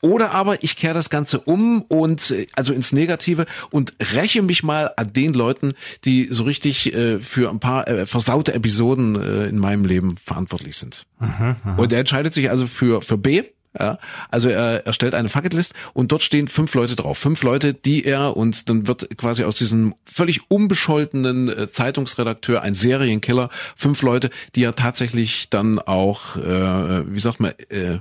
Oder aber ich kehre das Ganze um und äh, also ins Negative und räche mich mal an den Leuten, die so richtig äh, für ein paar äh, versaute Episoden äh, in meinem Leben verantwortlich sind. Aha, aha. Und er entscheidet sich also für, für B ja, also er erstellt eine Fucketlist und dort stehen fünf Leute drauf. Fünf Leute, die er und dann wird quasi aus diesem völlig unbescholtenen äh, Zeitungsredakteur ein Serienkiller. Fünf Leute, die er tatsächlich dann auch, äh, wie sagt man, äh,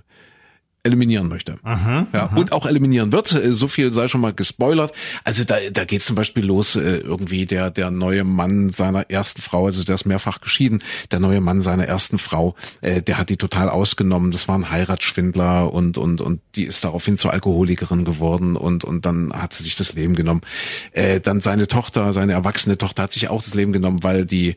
eliminieren möchte. Aha, ja, aha. Und auch eliminieren wird. Äh, so viel sei schon mal gespoilert. Also da, da geht zum Beispiel los, äh, irgendwie der, der neue Mann seiner ersten Frau, also der ist mehrfach geschieden, der neue Mann seiner ersten Frau, äh, der hat die total ausgenommen. Das war ein Heiratsschwindler und, und, und die ist daraufhin zur Alkoholikerin geworden und, und dann hat sie sich das Leben genommen. Dann seine Tochter, seine erwachsene Tochter hat sich auch das Leben genommen, weil die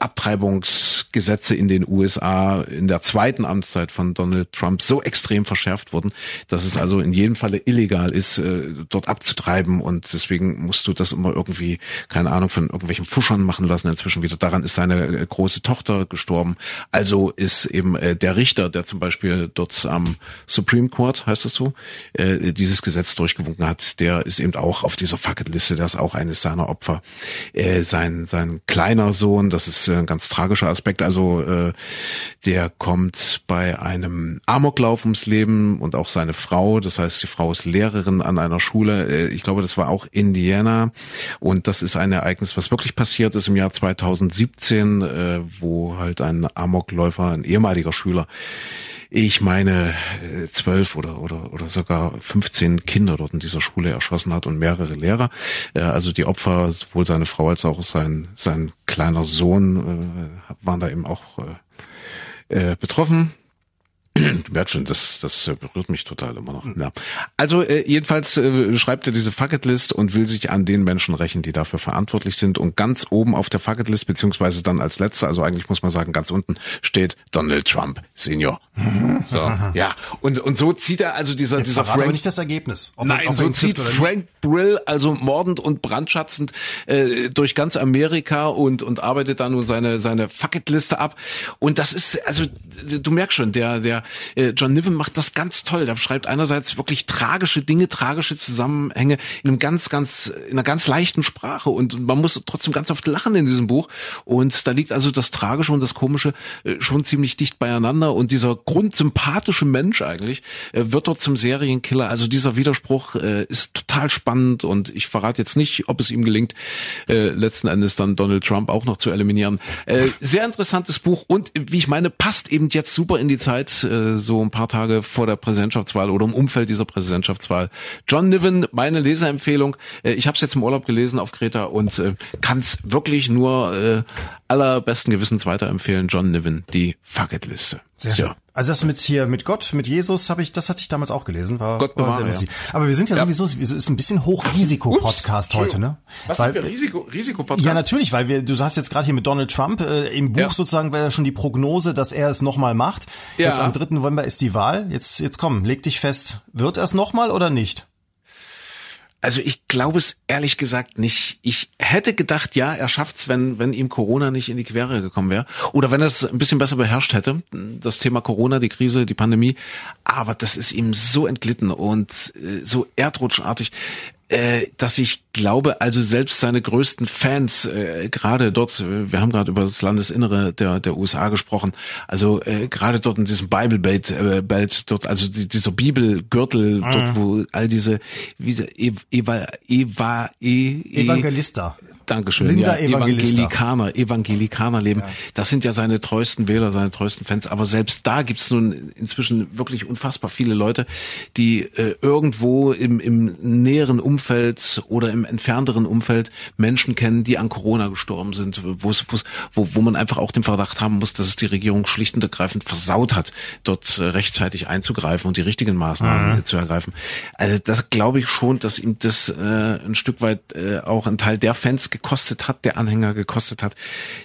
Abtreibungsgesetze in den USA in der zweiten Amtszeit von Donald Trump so extrem verschärft verschärft wurden, dass es also in jedem Falle illegal ist, äh, dort abzutreiben und deswegen musst du das immer irgendwie, keine Ahnung, von irgendwelchen Fuschern machen lassen. Inzwischen wieder daran ist seine äh, große Tochter gestorben. Also ist eben äh, der Richter, der zum Beispiel dort am Supreme Court, heißt das so, dieses Gesetz durchgewunken hat, der ist eben auch auf dieser Fucketliste, der ist auch eines seiner Opfer. Sein, sein kleiner Sohn, das ist ein ganz tragischer Aspekt, also der kommt bei einem Amoklauf ums Leben Leben und auch seine Frau. Das heißt, die Frau ist Lehrerin an einer Schule. Äh, ich glaube, das war auch Indiana. Und das ist ein Ereignis, was wirklich passiert ist im Jahr 2017, äh, wo halt ein Amokläufer, ein ehemaliger Schüler, ich meine, äh, zwölf oder, oder, oder sogar 15 Kinder dort in dieser Schule erschossen hat und mehrere Lehrer. Also die Opfer, sowohl seine Frau als auch sein, sein kleiner Sohn, waren da eben auch betroffen. Du merkst schon, das, das berührt mich total immer noch. Ja. Also äh, jedenfalls äh, schreibt er diese Fucketlist und will sich an den Menschen rächen, die dafür verantwortlich sind. Und ganz oben auf der Fucketlist, beziehungsweise dann als letzter, also eigentlich muss man sagen, ganz unten steht Donald Trump Senior. So, ja. Und, und so zieht er also dieser, Jetzt dieser verrate aber Frank. nicht das Ergebnis. Nein, so zieht. Frank Brill also mordend und brandschatzend äh, durch ganz Amerika und und arbeitet da nun seine seine Fucketliste ab und das ist also du merkst schon der der äh, John Niven macht das ganz toll. Der beschreibt einerseits wirklich tragische Dinge tragische Zusammenhänge in einem ganz ganz in einer ganz leichten Sprache. Und man muss trotzdem ganz oft lachen in diesem Buch. Und da liegt also das tragische und das komische äh, schon ziemlich dicht beieinander. Und dieser grundsympathische Mensch eigentlich äh, wird dort zum Serienkiller. Also dieser Widerspruch ist total spannend. Und ich verrate jetzt nicht, ob es ihm gelingt, letzten Endes dann Donald Trump auch noch zu eliminieren. Sehr interessantes Buch. Und wie ich meine, passt eben jetzt super in die Zeit, äh, so ein paar Tage vor der Präsidentschaftswahl oder im Umfeld dieser Präsidentschaftswahl. John Niven, meine Leserempfehlung. Äh, ich habe es jetzt im Urlaub gelesen auf Kreta und äh, kann es wirklich nur äh, allerbesten Gewissens weiterempfehlen. John Niven, die Fucketliste. Sehr schön. Also das mit hier mit Gott, mit Jesus habe ich, das hatte ich damals auch gelesen, war, Gott war bewahre, sehr ja. Aber wir sind ja, Ja. sowieso, es ist ein bisschen Hochrisiko-Podcast heute, ne? Was Weil- für Risiko, Risikopodcast? Ja, natürlich, weil wir, du hast jetzt gerade hier mit Donald Trump äh, im Buch Ja. sozusagen war ja schon die Prognose, dass er es nochmal macht. Ja. Jetzt am 3. November ist die Wahl. Jetzt, jetzt komm, leg dich fest. Wird er es nochmal oder nicht? Also ich glaube es ehrlich gesagt nicht. Ich hätte gedacht, ja, er schafft's, wenn wenn ihm Corona nicht in die Quere gekommen wäre oder wenn er es ein bisschen besser beherrscht hätte, das Thema Corona, die Krise, die Pandemie. Aber das ist ihm so entglitten und äh, so erdrutschartig, äh, dass ich glaube, also selbst seine größten Fans, äh, gerade dort, äh, wir haben gerade über das Landesinnere der der USA gesprochen, also äh, gerade dort in diesem Bible Belt, äh, Belt dort, also die, dieser Bibelgürtel, dort wo all diese wie Eva Eva e, e, Evangelista. Dankeschön. Linda ja, Evangelista. Evangelikaner, Evangelikaner leben. Das sind ja seine treuesten Wähler, seine treuesten Fans. Aber selbst da gibt's nun inzwischen wirklich unfassbar viele Leute, die äh, irgendwo im, im näheren Umfeld oder im entfernteren Umfeld Menschen kennen, die an Corona gestorben sind, wo wo, wo, man einfach auch den Verdacht haben muss, dass es die Regierung schlicht und ergreifend versaut hat, dort äh, rechtzeitig einzugreifen und die richtigen Maßnahmen äh, zu ergreifen. Also das glaube ich schon, dass ihm das äh, ein Stück weit äh, auch ein Teil der Fans gekostet hat, der Anhänger gekostet hat,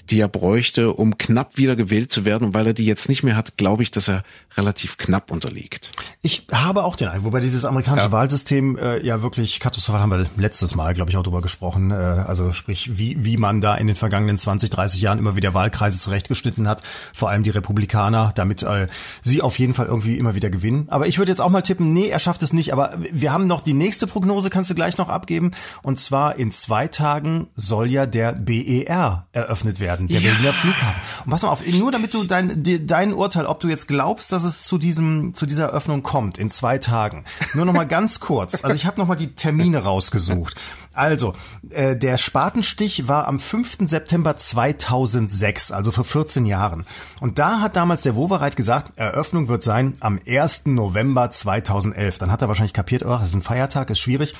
die er bräuchte, um knapp wieder gewählt zu werden. Und weil er die jetzt nicht mehr hat, glaube ich, dass er relativ knapp unterliegt. Ich habe auch den Eindruck, wobei dieses amerikanische Wahlsystem äh, ja wirklich katastrophal haben wir letztes Mal, glaube ich, auch drüber gesprochen. Äh, also sprich, wie, wie man da in den vergangenen 20, 30 Jahren immer wieder Wahlkreise zurechtgeschnitten hat, vor allem die Republikaner, damit äh, sie auf jeden Fall irgendwie immer wieder gewinnen. Aber ich würde jetzt auch mal tippen, nee, er schafft es nicht. Aber wir haben noch die nächste Prognose, kannst du gleich noch abgeben. Und zwar in zwei Tagen soll ja der BER eröffnet werden, der Berliner Flughafen. Und pass mal auf, nur damit du dein, dein Urteil, ob du jetzt glaubst, dass es zu diesem, zu dieser Eröffnung kommt, in zwei Tagen. Nur noch mal ganz kurz. Also ich habe noch mal die Termine rausgesucht. Also, äh, der Spatenstich war am 5. September 2006, also vor 14 Jahren. Und da hat damals der Wowereit gesagt, Eröffnung wird sein am 1. November 2011. Dann hat er wahrscheinlich kapiert, oh, das ist ein Feiertag, ist schwierig.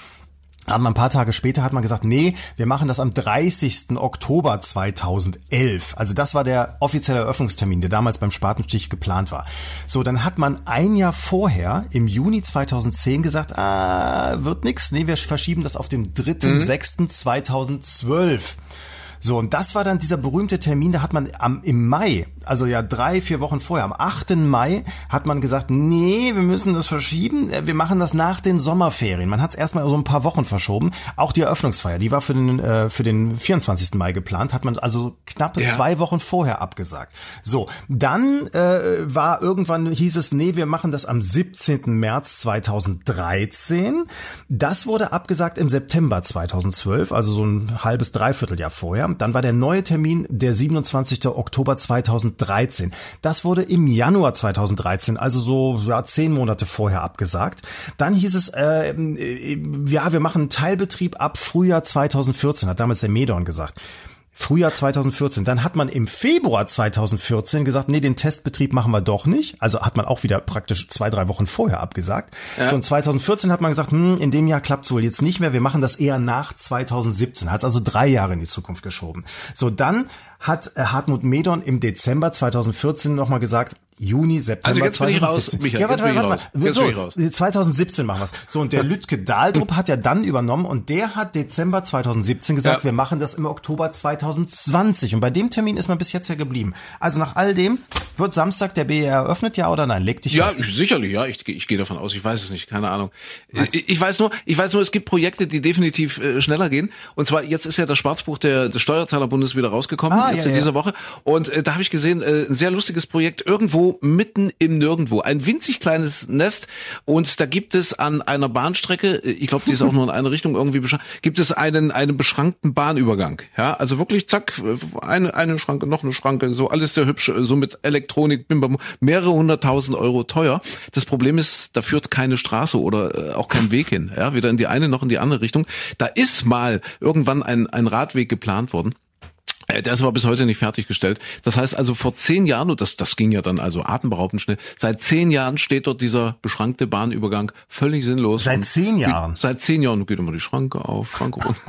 Hat man ein paar Tage später hat man gesagt, nee, wir machen das am 30. Oktober 2011. Also das war der offizielle Eröffnungstermin, der damals beim Spatenstich geplant war. So, dann hat man ein Jahr vorher, im Juni 2010 gesagt, ah, wird nix. Nee, wir verschieben das auf den 3.6.2012. So, und das war dann dieser berühmte Termin, da hat man am, im Mai, also ja drei, vier Wochen vorher, am 8. Mai, hat man gesagt, nee, wir müssen das verschieben, äh, wir machen das nach den Sommerferien. Man hat es erstmal so ein paar Wochen verschoben. Auch die Eröffnungsfeier, die war für den, äh, für den 24. Mai geplant, hat man also knappe Ja. zwei Wochen vorher abgesagt. So, dann äh, war irgendwann, hieß es, nee, wir machen das am 17. März 2013. Das wurde abgesagt im September 2012, also so ein halbes, dreiviertel Jahr vorher. Dann war der neue Termin der 27. Oktober 2013. Das wurde im Januar 2013, also so ja, zehn Monate vorher abgesagt. Dann hieß es, äh, äh, ja, wir machen Teilbetrieb ab Frühjahr 2014, hat damals der Medorn gesagt. Frühjahr 2014. Dann hat man im Februar 2014 gesagt, nee, den Testbetrieb machen wir doch nicht. Also hat man auch wieder praktisch zwei, drei Wochen vorher abgesagt. So, und 2014 hat man gesagt, hm, in dem Jahr klappt's wohl jetzt nicht mehr. Wir machen das eher nach 2017. Hat also drei Jahre in die Zukunft geschoben. So, dann hat äh, Hartmut Medon im Dezember 2014 nochmal gesagt, Juni, September Also jetzt bin ich raus, 2017. Michael, ja, warte, warte, warte raus. mal. Jetzt So, bin ich raus. 2017 machen wir's. So, und der Lütke Dahldrup hat ja dann übernommen und der hat Dezember 2017 gesagt, Ja. wir machen das im Oktober 2020. Und bei dem Termin ist man bis jetzt ja geblieben. Also nach all dem wird Samstag der BER eröffnet, ja oder nein? Leg dich Ja, fest. sicherlich, ja. Ich, ich gehe davon aus. Ich weiß es nicht, keine Ahnung. Ich, ich weiß nur, ich weiß nur, es gibt Projekte, die definitiv äh, schneller gehen. Und zwar jetzt ist ja das Schwarzbuch der, des Steuerzahlerbundes wieder rausgekommen Ah, jetzt ja, in ja. dieser Woche. Und äh, da habe ich gesehen, äh, ein sehr lustiges Projekt irgendwo mitten im Nirgendwo, ein winzig kleines Nest. Und da gibt es an einer Bahnstrecke, äh, ich glaube, die ist auch nur in eine Richtung irgendwie beschränkt, gibt es einen einen beschrankten Bahnübergang. Ja, also wirklich zack, äh, eine eine Schranke, noch eine Schranke, so alles sehr hübsch, äh, so mit Elektronik, bim, bam, mehrere hunderttausend Euro teuer. Das Problem ist, da führt keine Straße oder auch kein Weg hin, ja, weder in die eine noch in die andere Richtung. Da ist mal irgendwann ein ein Radweg geplant worden. Äh, Der ist aber bis heute nicht fertiggestellt. Das heißt also vor zehn Jahren, und das, das ging ja dann also atemberaubend schnell, seit zehn Jahren steht dort dieser beschrankte Bahnübergang völlig sinnlos. Seit zehn Jahren? Seit zehn Jahren geht immer die Schranke auf, Schranke runter.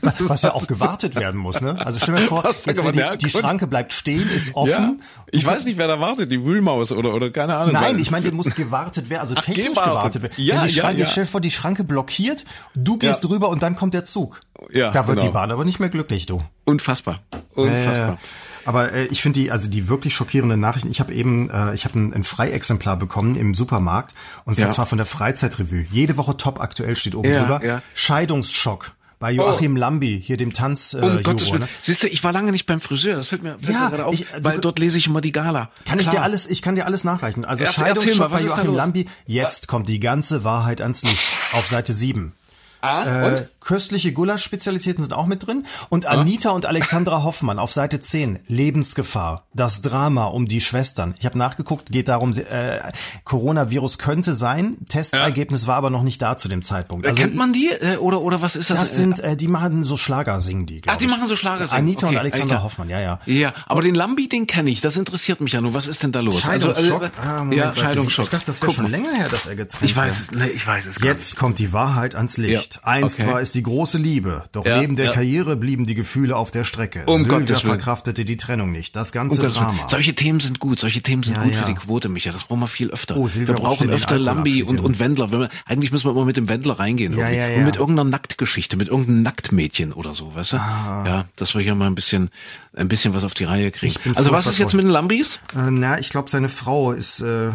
Was ja auch gewartet werden muss, ne? Also stell mir vor, jetzt, die, die. Schranke bleibt stehen, ist offen. Ich weiß nicht, wer da wartet, die Wühlmaus oder, oder keine Ahnung. Nein, ich meine, der muss gewartet werden, also technisch gewartet. gewartet werden. Ja, Wenn die ja, Schranke, ja. stell dir vor, die Schranke blockiert, du gehst Ja. drüber und dann kommt der Zug. Ja, da wird genau. die Bahn aber nicht mehr glücklich, du. Unfassbar. Unfassbar. Äh, aber äh, ich finde die, also die wirklich schockierenden Nachrichten. Ich habe eben, äh, ich habe ein, ein Freiexemplar bekommen im Supermarkt und Ja. zwar von der Freizeitrevue. Jede Woche top aktuell steht oben Ja, drüber. ja. Scheidungsschock bei Joachim Lambi, hier dem Tanz. Äh, Um Gottes Willen. ne? Siehst du, ich war lange nicht beim Friseur. Das fällt mir, fällt Ja, mir gerade auf, ich- du- weil dort lese ich immer die Gala. Kann ich Klar. dir alles, ich kann dir alles nachreichen. Also Scheidungsschock bei Joachim? Lambi. Jetzt kommt die ganze Wahrheit ans Licht auf Seite 7. Ah, Äh, und? köstliche Gulasch-Spezialitäten sind auch mit drin. Und Anita und Alexandra Hoffmann auf Seite 10. Lebensgefahr. Das Drama um die Schwestern. Ich habe nachgeguckt, geht darum, äh, Coronavirus könnte sein. Testergebnis war aber noch nicht da zu dem Zeitpunkt. Also, Kennt man die? Äh, oder, oder was ist das? das Äh, sind, äh, die machen so Schlager, singen die, Ach, die ich. machen so Schlager singen. Anita und Okay, Alexandra Alter. Hoffmann, ja, ja. Ja, aber den Lambi, den kenne ich. Das interessiert mich ja nur. Was ist denn da los? Scheidungsschock? Also, ah, äh, Moment, ja, Scheidungsschock. Ich dachte, das wäre schon länger her, dass er getrennt Ich weiß nee, ich weiß es gar Jetzt kommt die Wahrheit ans Licht. Ja, Einst okay. war es die große Liebe, doch Ja, neben der ja. Karriere blieben die Gefühle auf der Strecke. Um Sylvia verkraftete die Trennung nicht. Das ganze Um. Drama. Solche Themen sind gut. Solche Themen sind Ja, gut für die Quote, Micha. Das brauchen wir viel öfter. Oh, Silvia wir brauchen öfter Lambi und, und Wendler. Wenn wir, eigentlich müssen wir immer mit dem Wendler reingehen. Ja, irgendwie. ja, ja. Und mit irgendeiner Nacktgeschichte, mit irgendeinem Nacktmädchen oder so, weißt du? Ah. Ja, dass wir hier mal ein bisschen, ein bisschen was auf die Reihe kriegen. Also was ist jetzt mit den Lambis? Äh, na, ich glaube, seine Frau ist äh,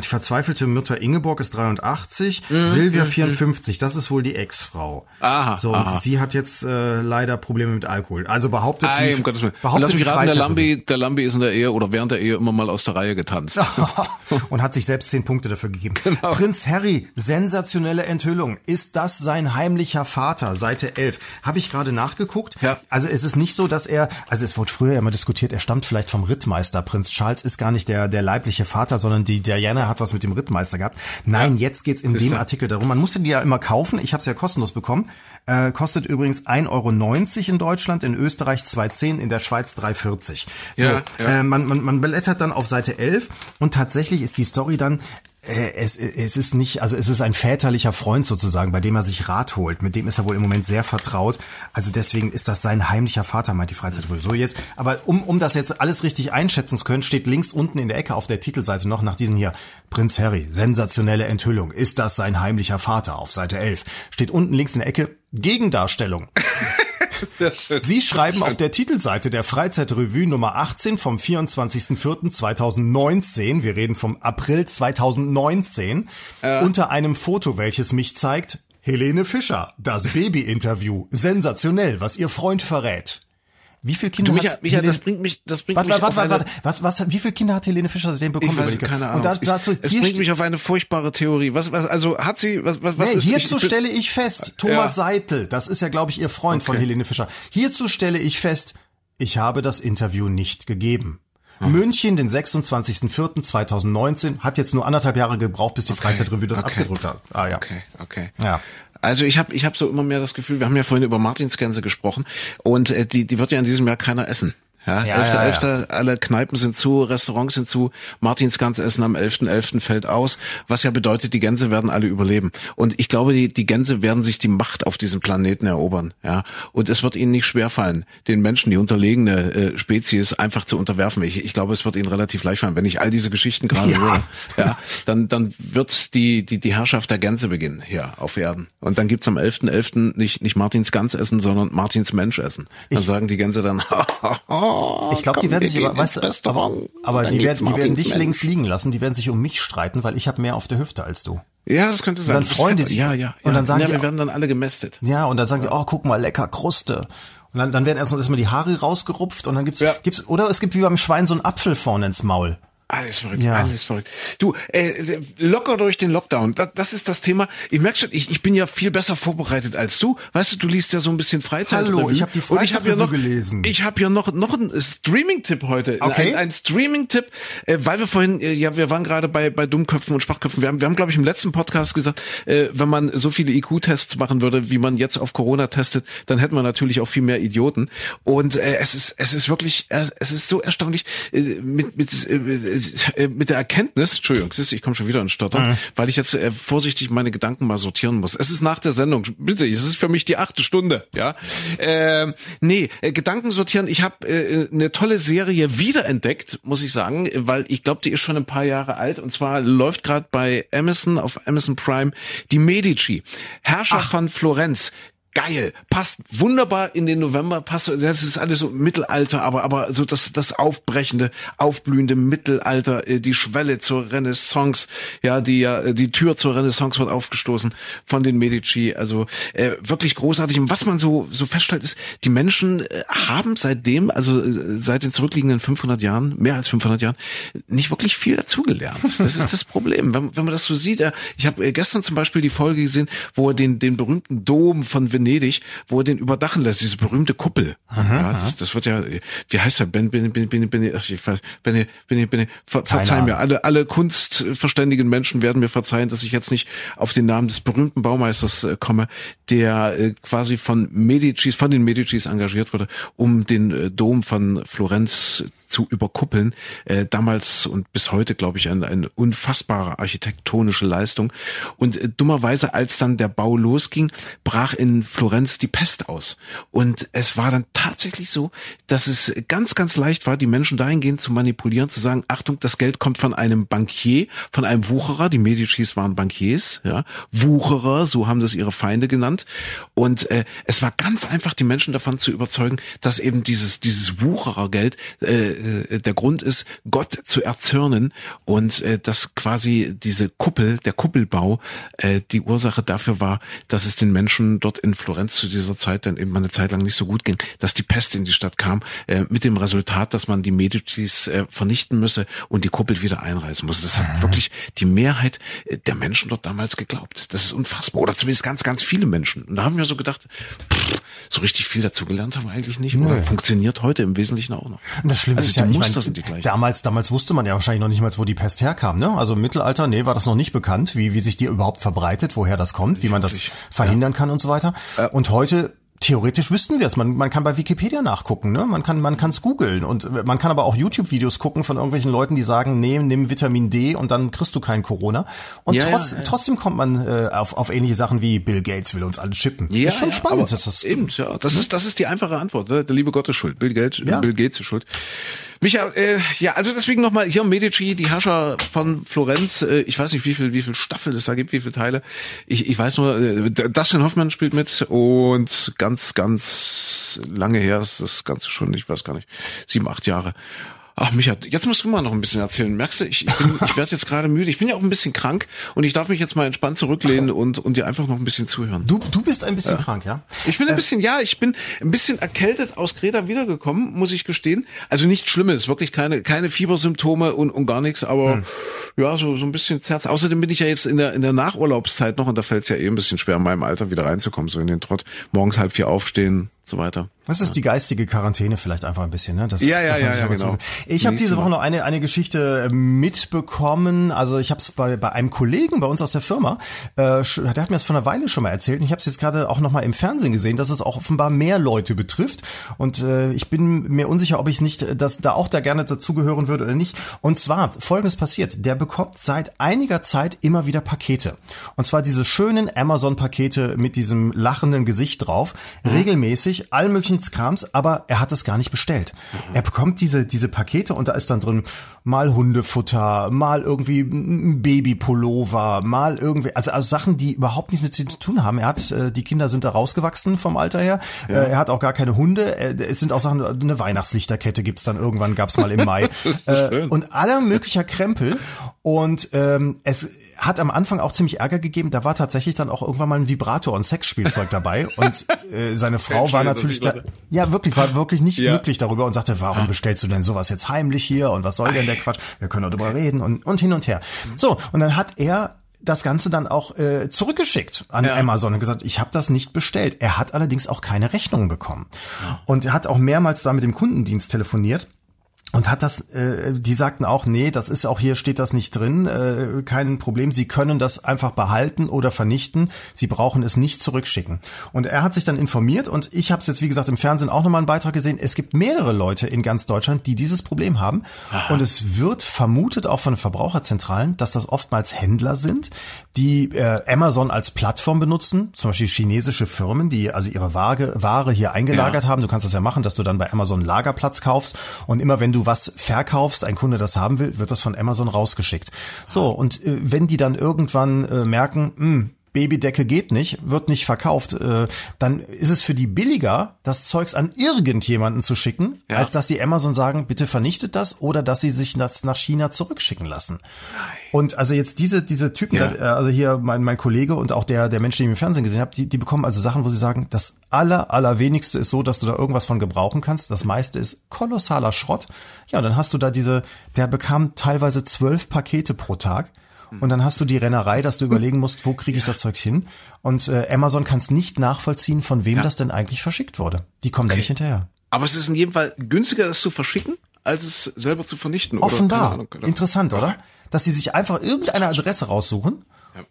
die verzweifelte Mutter Ingeborg ist 83, Silvia 54. Das ist wohl die Ex-Frau. Mhm, Aha, So und aha. sie hat jetzt äh, leider Probleme mit Alkohol. Also behauptet Ei, die um Gottes Willen. behauptet Lass mich die raten, der. Lambi, der Lambi ist in der Ehe oder während der Ehe immer mal aus der Reihe getanzt. und hat sich selbst zehn Punkte dafür gegeben. Genau. Prinz Harry, sensationelle Enthüllung. Ist das sein heimlicher Vater? Seite 11. Habe ich gerade nachgeguckt. Ja. Also es ist nicht so, dass er, also es wurde früher immer diskutiert, er stammt vielleicht vom Rittmeister. Prinz Charles ist gar nicht der, der leibliche Vater, sondern die Diana hat was mit dem Rittmeister gehabt. Nein, jetzt geht's in Ist dem er. Artikel darum. Man musste die ja immer kaufen. Ich habe es ja kostenlos bekommen. Äh, kostet übrigens 1,90 Euro in Deutschland, in Österreich 2,10, in der Schweiz 3,40. So, Ja, ja. Äh, man, man, man blättert dann auf Seite 11 und tatsächlich ist die Story dann, es, es ist nicht, also es ist ein väterlicher Freund sozusagen, bei dem er sich Rat holt. Mit dem ist er wohl im Moment sehr vertraut. Also deswegen ist das sein heimlicher Vater, meint die Freizeitrevue. So jetzt, aber um, um das jetzt alles richtig einschätzen zu können, steht links unten in der Ecke auf der Titelseite noch nach diesem hier Prinz Harry, sensationelle Enthüllung. Ist das sein heimlicher Vater? Auf Seite 11 steht unten links in der Ecke Gegendarstellung. Sie schreiben auf der Titelseite der Freizeitrevue Nummer 18 vom 24.04.2019, wir reden vom April 2019, unter einem Foto, welches mich zeigt, Helene Fischer, das Baby-Interview, sensationell, was ihr Freund verrät. Wie viele Kinder Du, Micha, hat Micha, Helene- das bringt mich, das bringt Warte, mich warte, warte, eine, warte, was, was, wie viele Kinder hat Helene Fischer seitdem bekommen? ich weiß, keine Ahnung. Und da, dazu, ich, es bringt mich auf eine furchtbare Theorie. Was, was, also hat sie, was, was, was Nee, ist? hierzu ich, stelle ich fest, Thomas Seitel, das ist ja, glaube ich, ihr Freund von Okay. Helene Fischer. Hierzu stelle ich fest, ich habe das Interview nicht gegeben. Hm. München, den 26.04.2019, hat jetzt nur anderthalb Jahre gebraucht, bis die Freizeitrevue das okay. abgedruckt hat. Ah ja. Okay, okay. Ja. Also ich habe ich hab so immer mehr das Gefühl, wir haben ja vorhin über Martinsgänse gesprochen und äh, die, die wird ja in diesem Jahr keiner essen. Ja, Ja, 11.11. ja, 11. alle Kneipen sind zu, Restaurants sind zu, Martinsgansessen am 11.11. fällt aus, was ja bedeutet, die Gänse werden alle überleben. Und ich glaube, die, die Gänse werden sich die Macht auf diesem Planeten erobern. Ja, und es wird ihnen nicht schwerfallen, den Menschen, die unterlegene äh, Spezies, einfach zu unterwerfen. Ich, ich glaube, es wird ihnen relativ leicht fallen. Wenn ich all diese Geschichten gerade Ja. höre, ja, dann, dann wird die, die, die Herrschaft der Gänse beginnen hier auf Erden. Und dann gibt's am 11.11. nicht, nicht Martins Gans essen, sondern Martins Mensch essen. Dann sagen die Gänse dann, Ich glaube, die werden sich aber, weißt du, aber, aber Dann die, werden, die werden dich Mensch. links liegen lassen, die werden sich um mich streiten, weil ich habe mehr auf der Hüfte als du. Ja, das könnte sein. dann Du bist freuen die sich. Ja, ja. ja. Und dann sagen ja, die wir werden dann alle gemästet. Ja, und dann sagen die, oh, guck mal, lecker Kruste. Und dann, dann werden erst noch erstmal die Haare rausgerupft und dann gibt's, Ja. gibt's, oder es gibt wie beim Schwein so einen Apfel vorne ins Maul. Alles verrückt, Ja. alles verrückt. Du, äh, locker durch den Lockdown, das, das ist das Thema. Ich merke schon, ich, ich bin ja viel besser vorbereitet als du. Weißt du, du liest ja so ein bisschen Freizeit. Hallo, ich hab die Und ich hab ja noch gelesen. Ich habe ja noch noch einen Streaming-Tipp heute. Okay. Ein, ein Streaming-Tipp, äh, weil wir vorhin, äh, ja, wir waren gerade bei bei Dummköpfen und Schwachköpfen. Wir haben, wir haben glaube ich im letzten Podcast gesagt, äh, wenn man so viele IQ-Tests machen würde, wie man jetzt auf Corona testet, dann hätten wir natürlich auch viel mehr Idioten. Und äh, es ist es ist wirklich, äh, es ist so erstaunlich äh, mit mit äh, mit der Erkenntnis. Entschuldigung, siehst du, ich komme schon wieder ins Stottern, Mhm. weil ich jetzt äh, vorsichtig meine Gedanken mal sortieren muss. Es ist nach der Sendung, bitte, es ist für mich die achte Stunde, ja. Ähm, nee, äh, Gedanken sortieren. Ich habe äh, eine tolle Serie wiederentdeckt, muss ich sagen, weil ich glaube, die ist schon ein paar Jahre alt und zwar läuft gerade bei Amazon auf Amazon Prime die Medici, Herrscher von Florenz. Geil, passt wunderbar in den November, passt, das ist alles so Mittelalter, aber, aber so das, das aufbrechende, aufblühende Mittelalter, äh, die Schwelle zur Renaissance, ja, die ja, äh, die Tür zur Renaissance wird aufgestoßen von den Medici, also äh, wirklich großartig. Und was man so, so feststellt ist, die Menschen äh, haben seitdem, also seit den zurückliegenden 500 Jahren, mehr als 500 Jahren, nicht wirklich viel dazugelernt. Das ist das Problem. Wenn, wenn man das so sieht, ich habe gestern zum Beispiel die Folge gesehen, wo er den, den berühmten Dom von Venedig, wo er den überdachen lässt, diese berühmte Kuppel. ja, das, das wird ja, wie heißt er? Ben, Ben, Ben, Ben, Ben, ach, ich weiß, Ben, Ben, Ben, ver, verzeih mir, alle, alle kunstverständigen Menschen werden mir verzeihen, dass ich jetzt nicht auf den Namen des berühmten Baumeisters äh, komme, der äh, quasi von Medicis, von den Medicis engagiert wurde, um den äh, Dom von Florenz zu überkuppeln. Äh, damals und bis heute, glaube ich, eine, eine unfassbare architektonische Leistung. Und äh, dummerweise, als dann der Bau losging, brach in Florenz die Pest aus. Und es war dann tatsächlich so, dass es ganz, ganz leicht war, die Menschen dahingehend zu manipulieren, zu sagen, Achtung, das Geld kommt von einem Bankier, von einem Wucherer. Die Medicis waren Bankiers, ja. Wucherer, so haben das ihre Feinde genannt. Und äh, es war ganz einfach, die Menschen davon zu überzeugen, dass eben dieses, dieses Wucherergeld äh, äh, der Grund ist, Gott zu erzürnen und äh, dass quasi diese Kuppel, der Kuppelbau, äh, die Ursache dafür war, dass es den Menschen dort in Florenz zu dieser Zeit dann eben mal eine Zeit lang nicht so gut ging, dass die Pest in die Stadt kam, äh, mit dem Resultat, dass man die Medicis äh, vernichten müsse und die Kuppel wieder einreißen musste. Das hat wirklich die Mehrheit äh, der Menschen dort damals geglaubt. Das ist unfassbar. Oder zumindest ganz, ganz viele Menschen. Und da haben wir so gedacht, pff, so richtig viel dazu gelernt haben wir eigentlich nicht. Oder funktioniert heute im Wesentlichen auch noch. Das Schlimme also ist ja, die ich Muster mein, sind damals, damals wusste man ja wahrscheinlich noch nicht mal, wo die Pest herkam, ne? Also im Mittelalter, nee, war das noch nicht bekannt, wie, wie sich die überhaupt verbreitet, woher das kommt, wie man das verhindern kann und so weiter. Und heute, theoretisch wüssten wir es. Man, man kann bei Wikipedia nachgucken, ne? Man kann, man kann es googeln und man kann aber auch YouTube-Videos gucken von irgendwelchen Leuten, die sagen, nee, nimm Vitamin D und dann kriegst du kein Corona. Und Ja, trotz, ja, ja. trotzdem kommt man äh, auf, auf ähnliche Sachen wie Bill Gates will uns alle chippen. Ja, ist schon spannend. das, eben, ja, das ist das ist die einfache Antwort. Ne? Der liebe Gott ist schuld. Bill Gates. Bill Gates ist schuld. Micha, äh, ja, also deswegen nochmal hier Medici, die Herrscher von Florenz. Äh, ich weiß nicht, wie viel, wie viel Staffel es da gibt, wie viele Teile. Ich, ich weiß nur, äh, Dustin Hoffmann spielt mit und ganz, ganz lange her ist das Ganze schon, ich weiß gar nicht, sieben, acht Jahre. Ach, Micha, jetzt musst du mal noch ein bisschen erzählen. Merkst du, ich, ich, bin, ich werde jetzt gerade müde. Ich bin ja auch ein bisschen krank und ich darf mich jetzt mal entspannt zurücklehnen und, und dir einfach noch ein bisschen zuhören. du, du bist ein bisschen krank, ja? Ich bin ein bisschen, ja, ich bin ein bisschen erkältet aus Kreta wiedergekommen, muss ich gestehen. Also nichts Schlimmes, wirklich keine, keine Fiebersymptome und, und gar nichts, aber ja, so, so ein bisschen zerrt. Außerdem bin ich ja jetzt in der, in der Nachurlaubszeit noch und da fällt es ja eh ein bisschen schwer, in meinem Alter wieder reinzukommen, so in den Trott. Morgens halb vier aufstehen, so weiter. Das ist die geistige Quarantäne vielleicht einfach ein bisschen, ne? Das, Ja, ja, ja, ja, genau. Ich habe Nee, diese genau. Woche noch eine eine Geschichte äh, mitbekommen. Also ich habe es bei bei einem Kollegen bei uns aus der Firma, äh, der hat mir das vor einer Weile schon mal erzählt. Und ich habe es jetzt gerade auch noch mal im Fernsehen gesehen, dass es auch offenbar mehr Leute betrifft. Und äh, ich bin mir unsicher, ob ich nicht, äh, dass da auch da gerne dazugehören würde oder nicht. Und zwar Folgendes passiert: Der bekommt seit einiger Zeit immer wieder Pakete. Und zwar diese schönen Amazon-Pakete mit diesem lachenden Gesicht drauf, regelmäßig, all möglichen Krams, aber er hat es gar nicht bestellt. Er bekommt diese, diese Pakete und da ist dann drin mal Hundefutter, mal irgendwie ein Babypullover, mal irgendwie, also, also Sachen, die überhaupt nichts mit ihm zu tun haben. Er hat, äh, die Kinder sind da rausgewachsen vom Alter her. Äh, er hat auch gar keine Hunde. Äh, es sind auch Sachen, eine Weihnachtslichterkette gibt's dann irgendwann, gab's mal im Mai. äh, und aller möglicher Krempel. Und ähm, es hat am Anfang auch ziemlich Ärger gegeben. Da war tatsächlich dann auch irgendwann mal ein Vibrator und Sexspielzeug dabei. Und äh, seine Frau war Dass natürlich ich da, ja wirklich, war wirklich nicht Ja. glücklich darüber und sagte, warum bestellst du denn sowas jetzt heimlich hier und was soll denn der Quatsch? Wir können doch drüber reden und, und hin und her. So, und dann hat er das Ganze dann auch äh, zurückgeschickt an Ja. Amazon und gesagt, ich habe das nicht bestellt. Er hat allerdings auch keine Rechnung bekommen. Und er hat auch mehrmals da mit dem Kundendienst telefoniert. Und hat das, äh, die sagten auch, nee, das ist auch hier, steht das nicht drin, äh, kein Problem. Sie können das einfach behalten oder vernichten. Sie brauchen es nicht zurückschicken. Und er hat sich dann informiert und ich habe es jetzt, wie gesagt, im Fernsehen auch nochmal einen Beitrag gesehen. Es gibt mehrere Leute in ganz Deutschland, die dieses Problem haben. Und es wird vermutet auch von Verbraucherzentralen, dass das oftmals Händler sind, die äh, Amazon als Plattform benutzen, zum Beispiel chinesische Firmen, die also ihre Ware, Ware hier eingelagert Ja. haben. Du kannst das ja machen, dass du dann bei Amazon Lagerplatz kaufst und immer wenn du was verkaufst, ein Kunde das haben will, wird das von Amazon rausgeschickt. So, und äh, wenn die dann irgendwann äh, merken, mh, Babydecke geht nicht, wird nicht verkauft, äh, dann ist es für die billiger, das Zeugs an irgendjemanden zu schicken, Ja. als dass die Amazon sagen, bitte vernichtet das oder dass sie sich das nach China zurückschicken lassen. Und also jetzt diese diese Typen, Ja. da, äh, also hier mein mein Kollege und auch der der Mensch, den ich im Fernsehen gesehen habe, die die bekommen also Sachen, wo sie sagen, das aller allerwenigste ist so, dass du da irgendwas von gebrauchen kannst. Das meiste ist kolossaler Schrott. Ja, dann hast du da diese, der bekam teilweise zwölf Pakete pro Tag. Und dann hast du die Rennerei, dass du überlegen musst, wo kriege ich das Zeug hin? Und äh, Amazon kann es nicht nachvollziehen, von wem Ja. das denn eigentlich verschickt wurde. Die kommen da nicht hinterher. Aber es ist in jedem Fall günstiger, das zu verschicken, als es selber zu vernichten. oder? Offenbar. Ahnung, oder? Interessant, oder? Dass sie sich einfach irgendeine Adresse raussuchen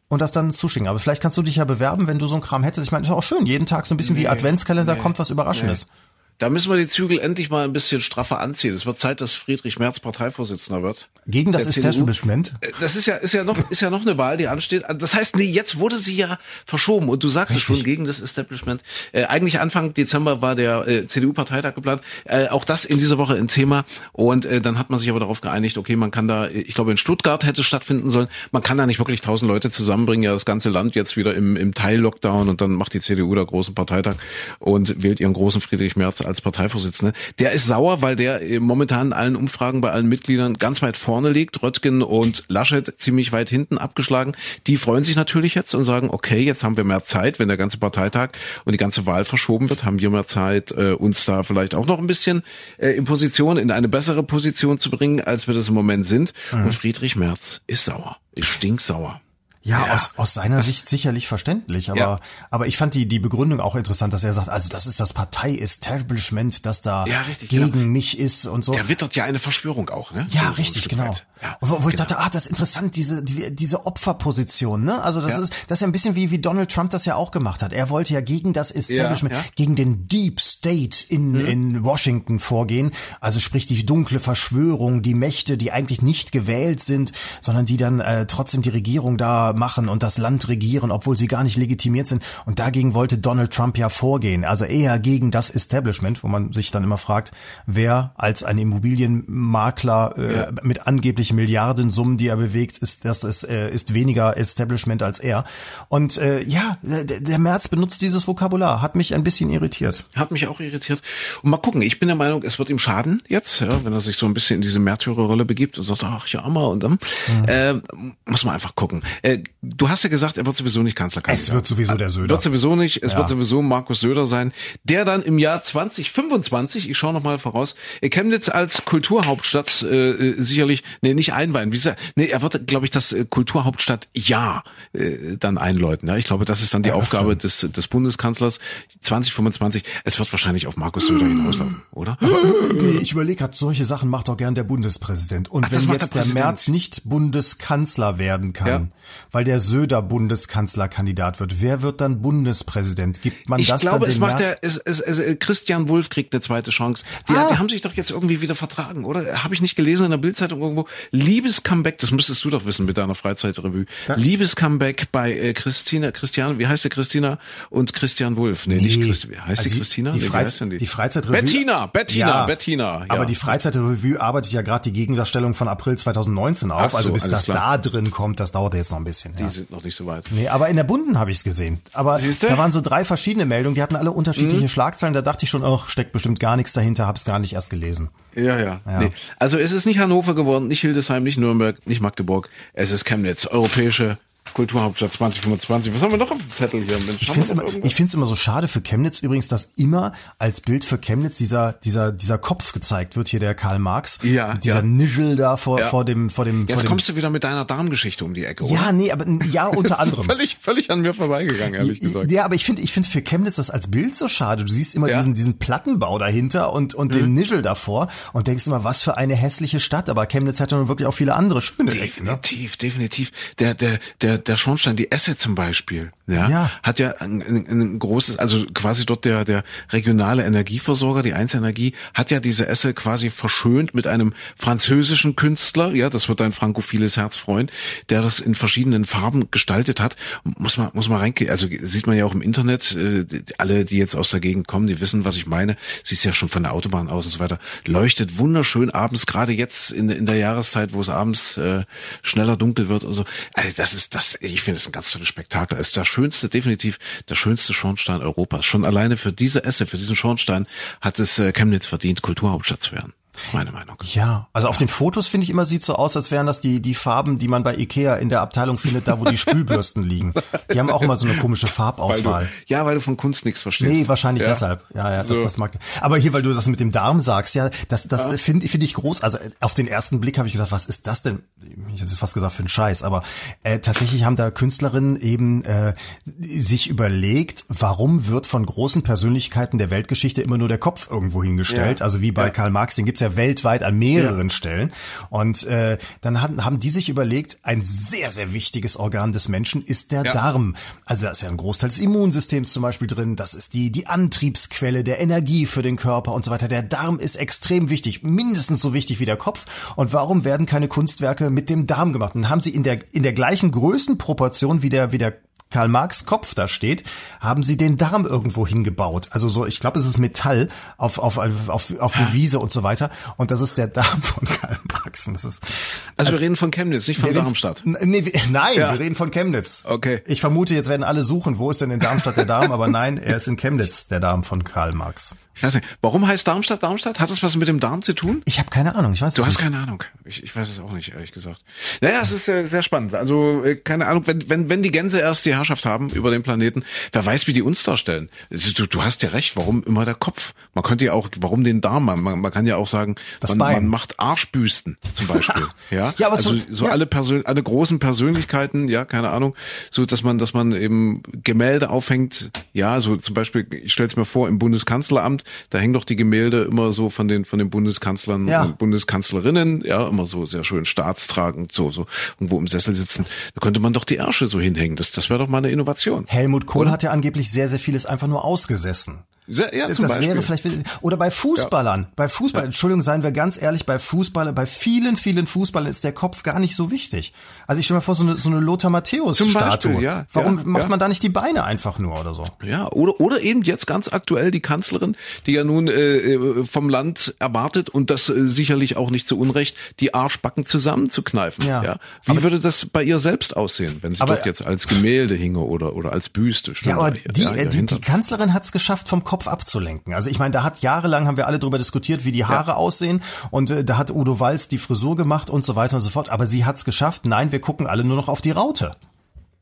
und das dann zuschicken. Aber vielleicht kannst du dich ja bewerben, wenn du so einen Kram hättest. Ich meine, ist auch schön. Jeden Tag so ein bisschen wie Adventskalender kommt was Überraschendes. Da müssen wir die Zügel endlich mal ein bisschen straffer anziehen. Es wird Zeit, dass Friedrich Merz Parteivorsitzender wird. Gegen das. Establishment. Äh, Das ist ja, ist ja noch, ist ja noch eine Wahl, die ansteht. Das heißt, nee, jetzt wurde sie ja verschoben und du sagst es Richtig. schon gegen das Establishment. Äh, eigentlich Anfang Dezember war der äh, CDU-Parteitag geplant. Äh, auch das in dieser Woche ein Thema. Und äh, dann hat man sich aber darauf geeinigt, okay, man kann da, ich glaube in Stuttgart hätte es stattfinden sollen, man kann da nicht wirklich tausend Leute zusammenbringen, ja das ganze Land jetzt wieder im, im Teil-Lockdown und dann macht die CDU da großen Parteitag und wählt ihren großen Friedrich Merz als Parteivorsitzende. Der ist sauer, weil der äh, momentan in allen Umfragen bei allen Mitgliedern ganz weit vorne liegt. Röttgen und Laschet ziemlich weit hinten abgeschlagen. Die freuen sich natürlich jetzt und sagen, okay, jetzt haben wir mehr Zeit, wenn der ganze Parteitag und die ganze Wahl verschoben wird, haben wir mehr Zeit, äh, uns da vielleicht auch noch ein bisschen äh, in Position, in eine bessere Position zu bringen, als wir das im Moment sind. Und Friedrich Merz ist sauer, ist stinksauer. Ja, Ja. Aus, aus seiner Sicht sicherlich verständlich, aber, Ja. aber ich fand die, die Begründung auch interessant, dass er sagt, also das ist das Partei-Establishment, das da Ja, richtig, gegen genau. mich ist und so. Der wittert ja eine Verschwörung auch, ne? Ja, So- richtig, genau. Ja, Und wo, wo ich genau. dachte, ah, das ist interessant, diese, die, diese Opferposition, ne? Also das ist, das ist ja ein bisschen wie, wie Donald Trump das ja auch gemacht hat. Er wollte ja gegen das Establishment, Mhm. gegen den Deep State in, in Washington vorgehen. Also sprich die dunkle Verschwörung, die Mächte, die eigentlich nicht gewählt sind, sondern die dann äh, trotzdem die Regierung da machen und das Land regieren, obwohl sie gar nicht legitimiert sind. Und dagegen wollte Donald Trump ja vorgehen. Also eher gegen das Establishment, wo man sich dann immer fragt, wer als ein Immobilienmakler äh, Ja. mit angeblich Milliardensummen, die er bewegt, ist das ist, äh, ist weniger Establishment als er. Und äh, ja, der, der Merz benutzt dieses Vokabular, hat mich ein bisschen irritiert. Hat mich auch irritiert. Und mal gucken, ich bin der Meinung, es wird ihm schaden jetzt, ja, wenn er sich so ein bisschen in diese Märtyrerrolle begibt und sagt, ach ja, Armer und dann. Äh, muss man einfach gucken. Äh, du hast ja gesagt, er wird sowieso nicht Kanzlerkandidat. Es wird sowieso der Söder. Wird sowieso nicht. Es Ja. wird sowieso Markus Söder sein, der dann im Jahr 2025, ich schaue noch mal voraus, Chemnitz als Kulturhauptstadt äh, äh, sicherlich, nee, nicht einweihen. Wie gesagt, nee, er wird, glaube ich, das äh, Kulturhauptstadt Ja äh, dann einläuten. Ja, ich glaube, das ist dann die Eröffnen. Aufgabe des, des Bundeskanzlers 2025. Es wird wahrscheinlich auf Markus Söder hinauslaufen, oder? Nee, ich überlege gerade, solche Sachen macht doch gern der Bundespräsident. Und Ach, wenn jetzt der der. Merz nicht Bundeskanzler werden kann, Ja. Weil der Söder Bundeskanzlerkandidat wird, wer wird dann Bundespräsident? Gibt man Ich das glaube, dann es macht Merz? der, es, es, es, Christian Wulff kriegt eine zweite Chance. Die, Ah. die haben sich doch jetzt irgendwie wieder vertragen, oder? Habe ich nicht gelesen in der Bildzeitung irgendwo? Liebes Comeback, das müsstest du doch wissen mit deiner Freizeitrevue. Liebes Comeback bei äh, Christina, Christiane, wie heißt sie Christina und Christian Wulff? Nee, nicht Nee. Christi, wie heißt Also die Christina? die nee, wie Freiz- heißt denn die? die Freizeitrevue- Bettina, Bettina, Ja, Bettina. Ja. Aber die Freizeitrevue arbeitet ja gerade die Gegendarstellung von April 2019 auf. Ach so, also bis das klar. da drin kommt, das dauert jetzt noch ein bisschen. Die Ja. sind noch nicht so weit. Nee, aber in der Bunden habe ich es gesehen. Aber Siehste? da waren so drei verschiedene Meldungen, die hatten alle Mhm. unterschiedliche Schlagzeilen. Da dachte ich schon, ach, steckt bestimmt gar nichts dahinter, hab's gar nicht erst gelesen. Ja, ja. Nee. Also es ist nicht Hannover geworden, nicht Hildesheim, nicht Nürnberg, nicht Magdeburg. Es ist Chemnitz, europäische Kulturhauptstadt 2025. Was haben wir noch auf dem Zettel hier? Mensch, Ich finde es immer, irgendwas? ich find's immer so schade für Chemnitz übrigens, dass immer als Bild für Chemnitz dieser, dieser, dieser Kopf gezeigt wird, hier der Karl Marx. Ja, Dieser ja. Nischel da vor, Ja. vor dem, vor dem, vor Jetzt dem. kommst du wieder mit deiner Darmgeschichte um die Ecke, oder? ja, nee, aber ja, unter anderem. Völlig, völlig an mir vorbeigegangen, ehrlich gesagt. Ja, aber ich finde, ich finde für Chemnitz das als Bild so schade. Du siehst immer Ja. Mhm. diesen, diesen Plattenbau dahinter und, und den Nischel davor und denkst immer, was für eine hässliche Stadt. Aber Chemnitz hat ja nun wirklich auch viele andere schöne Ecken. Ne? Definitiv, definitiv. Der, der, der, der Schornstein, die Esse zum Beispiel, ja, Ja. hat ja ein, ein, ein großes, also quasi dort der, der regionale Energieversorger, die 1 Energie, hat ja diese Esse quasi verschönt mit einem französischen Künstler, ja, das wird dein frankophiles Herz freuen, der das in verschiedenen Farben gestaltet hat. Muss man, muss man reingehen, also sieht man ja auch im Internet, äh, alle, die jetzt aus der Gegend kommen, die wissen, was ich meine. Siehst ja schon von der Autobahn aus und so weiter. Leuchtet wunderschön abends, gerade jetzt in, in der Jahreszeit, wo es abends äh, schneller dunkel wird und so. Also das ist das, ich finde es ein ganz tolles Spektakel. Es ist der schönste, definitiv der schönste Schornstein Europas. Schon alleine für diese Esse, für diesen Schornstein hat es äh, Chemnitz verdient, Kulturhauptstadt zu werden. Meine Meinung. Ja, also auf den Fotos finde ich immer sieht so aus, als wären das die die Farben, die man bei Ikea in der Abteilung findet, da wo die Spülbürsten liegen. Die haben auch immer so eine komische Weil Farbauswahl. du, ja, weil du von Kunst nichts verstehst. Nee, wahrscheinlich Ja. deshalb. Ja, ja, das, So. das mag. Aber hier, weil du das mit dem Darm sagst, ja, das, das finde finde ich groß. Also auf den ersten Blick habe ich gesagt, was ist das denn? Ich hätte fast gesagt für einen Scheiß, aber äh, tatsächlich haben da Künstlerinnen eben äh, sich überlegt, warum wird von großen Persönlichkeiten der Weltgeschichte immer nur der Kopf irgendwo hingestellt? Ja. Also wie bei Ja. Karl Marx, den gibt's ja weltweit an mehreren Stellen. Und äh, dann haben, haben die sich überlegt, ein sehr, sehr wichtiges Organ des Menschen ist der Ja. Darm. Also da ist ja ein Großteil des Immunsystems zum Beispiel drin. Das ist die, die Antriebsquelle der Energie für den Körper und so weiter. Der Darm ist extrem wichtig, mindestens so wichtig wie der Kopf. Und warum werden keine Kunstwerke mit dem Darm gemacht? Und haben sie in der, in der gleichen Größenproportion wie der, wie der Karl Marx Kopf da steht, haben sie den Darm irgendwo hingebaut. Also so, ich glaube, es ist Metall auf, auf, auf, auf eine Wiese und so weiter. Und das ist der Darm von Karl Marx. Und das ist, Also, wir reden von Chemnitz, nicht von reden- Darmstadt. N- Nee, wir- nein, Ja. wir reden von Chemnitz. Okay. Ich vermute, jetzt werden alle suchen, wo ist denn in Darmstadt der Darm, aber nein, er ist in Chemnitz, der Darm von Karl Marx. Ich weiß nicht, warum heißt Darmstadt Darmstadt? Hat das was mit dem Darm zu tun? Ich habe keine Ahnung, ich weiß Du es hast nicht. keine Ahnung. Ich, ich weiß es auch nicht, ehrlich gesagt. Naja, es ist sehr, sehr spannend. Also, äh, keine Ahnung, wenn, wenn, wenn die Gänse erst die Herrschaft haben über den Planeten, wer weiß, wie die uns darstellen. Ist- Du, du hast ja recht, warum immer der Kopf? Man könnte ja auch, warum den Darm? Man, man kann ja auch sagen, man, man macht Arschbüsten zum Beispiel. ja? Ja, aber also so- so, ja. alle Persön alle großen Persönlichkeiten, ja, keine Ahnung, so dass man, dass man eben Gemälde aufhängt, ja, so zum Beispiel, ich stelle es mir vor, im Bundeskanzleramt, da hängen doch die Gemälde immer so von den von den Bundeskanzlern Ja. und Bundeskanzlerinnen, ja, immer so sehr schön staatstragend, so, so irgendwo im Sessel sitzen. Da könnte man doch die Ärsche so hinhängen. Das, das wäre doch mal eine Innovation. Helmut Kohl hat ja angeblich sehr, sehr vieles einfach nur ausgesessen. Ja, zum das Beispiel. wäre vielleicht oder bei Fußballern, bei Fußball, Entschuldigung, seien wir ganz ehrlich, bei Fußballern, bei vielen, vielen Fußballern ist der Kopf gar nicht so wichtig. Also ich stelle mir vor, so eine, so eine Lothar Matthäus Zum Statue. Beispiel, ja, Warum ja, macht ja. man da nicht die Beine einfach nur oder so? Ja, oder, oder eben jetzt ganz aktuell die Kanzlerin, die ja nun äh, äh, vom Land erwartet und das äh, sicherlich auch nicht zu Unrecht, die Arschbacken zusammenzukneifen. Ja. Ja. Wie würde das bei ihr selbst aussehen, wenn sie Aber- dort jetzt als Gemälde hinge oder, oder als Büste? Ja, aber Ja, die, ja, äh, die, dahinter. die Kanzlerin hat es geschafft, vom Kopf abzulenken. Also ich meine, da hat jahrelang haben wir alle drüber diskutiert, wie die Haare aussehen und äh, da hat Udo Walz die Frisur gemacht und so weiter und so fort. Aber sie hat es geschafft. Nein, wir gucken alle nur noch auf die Raute.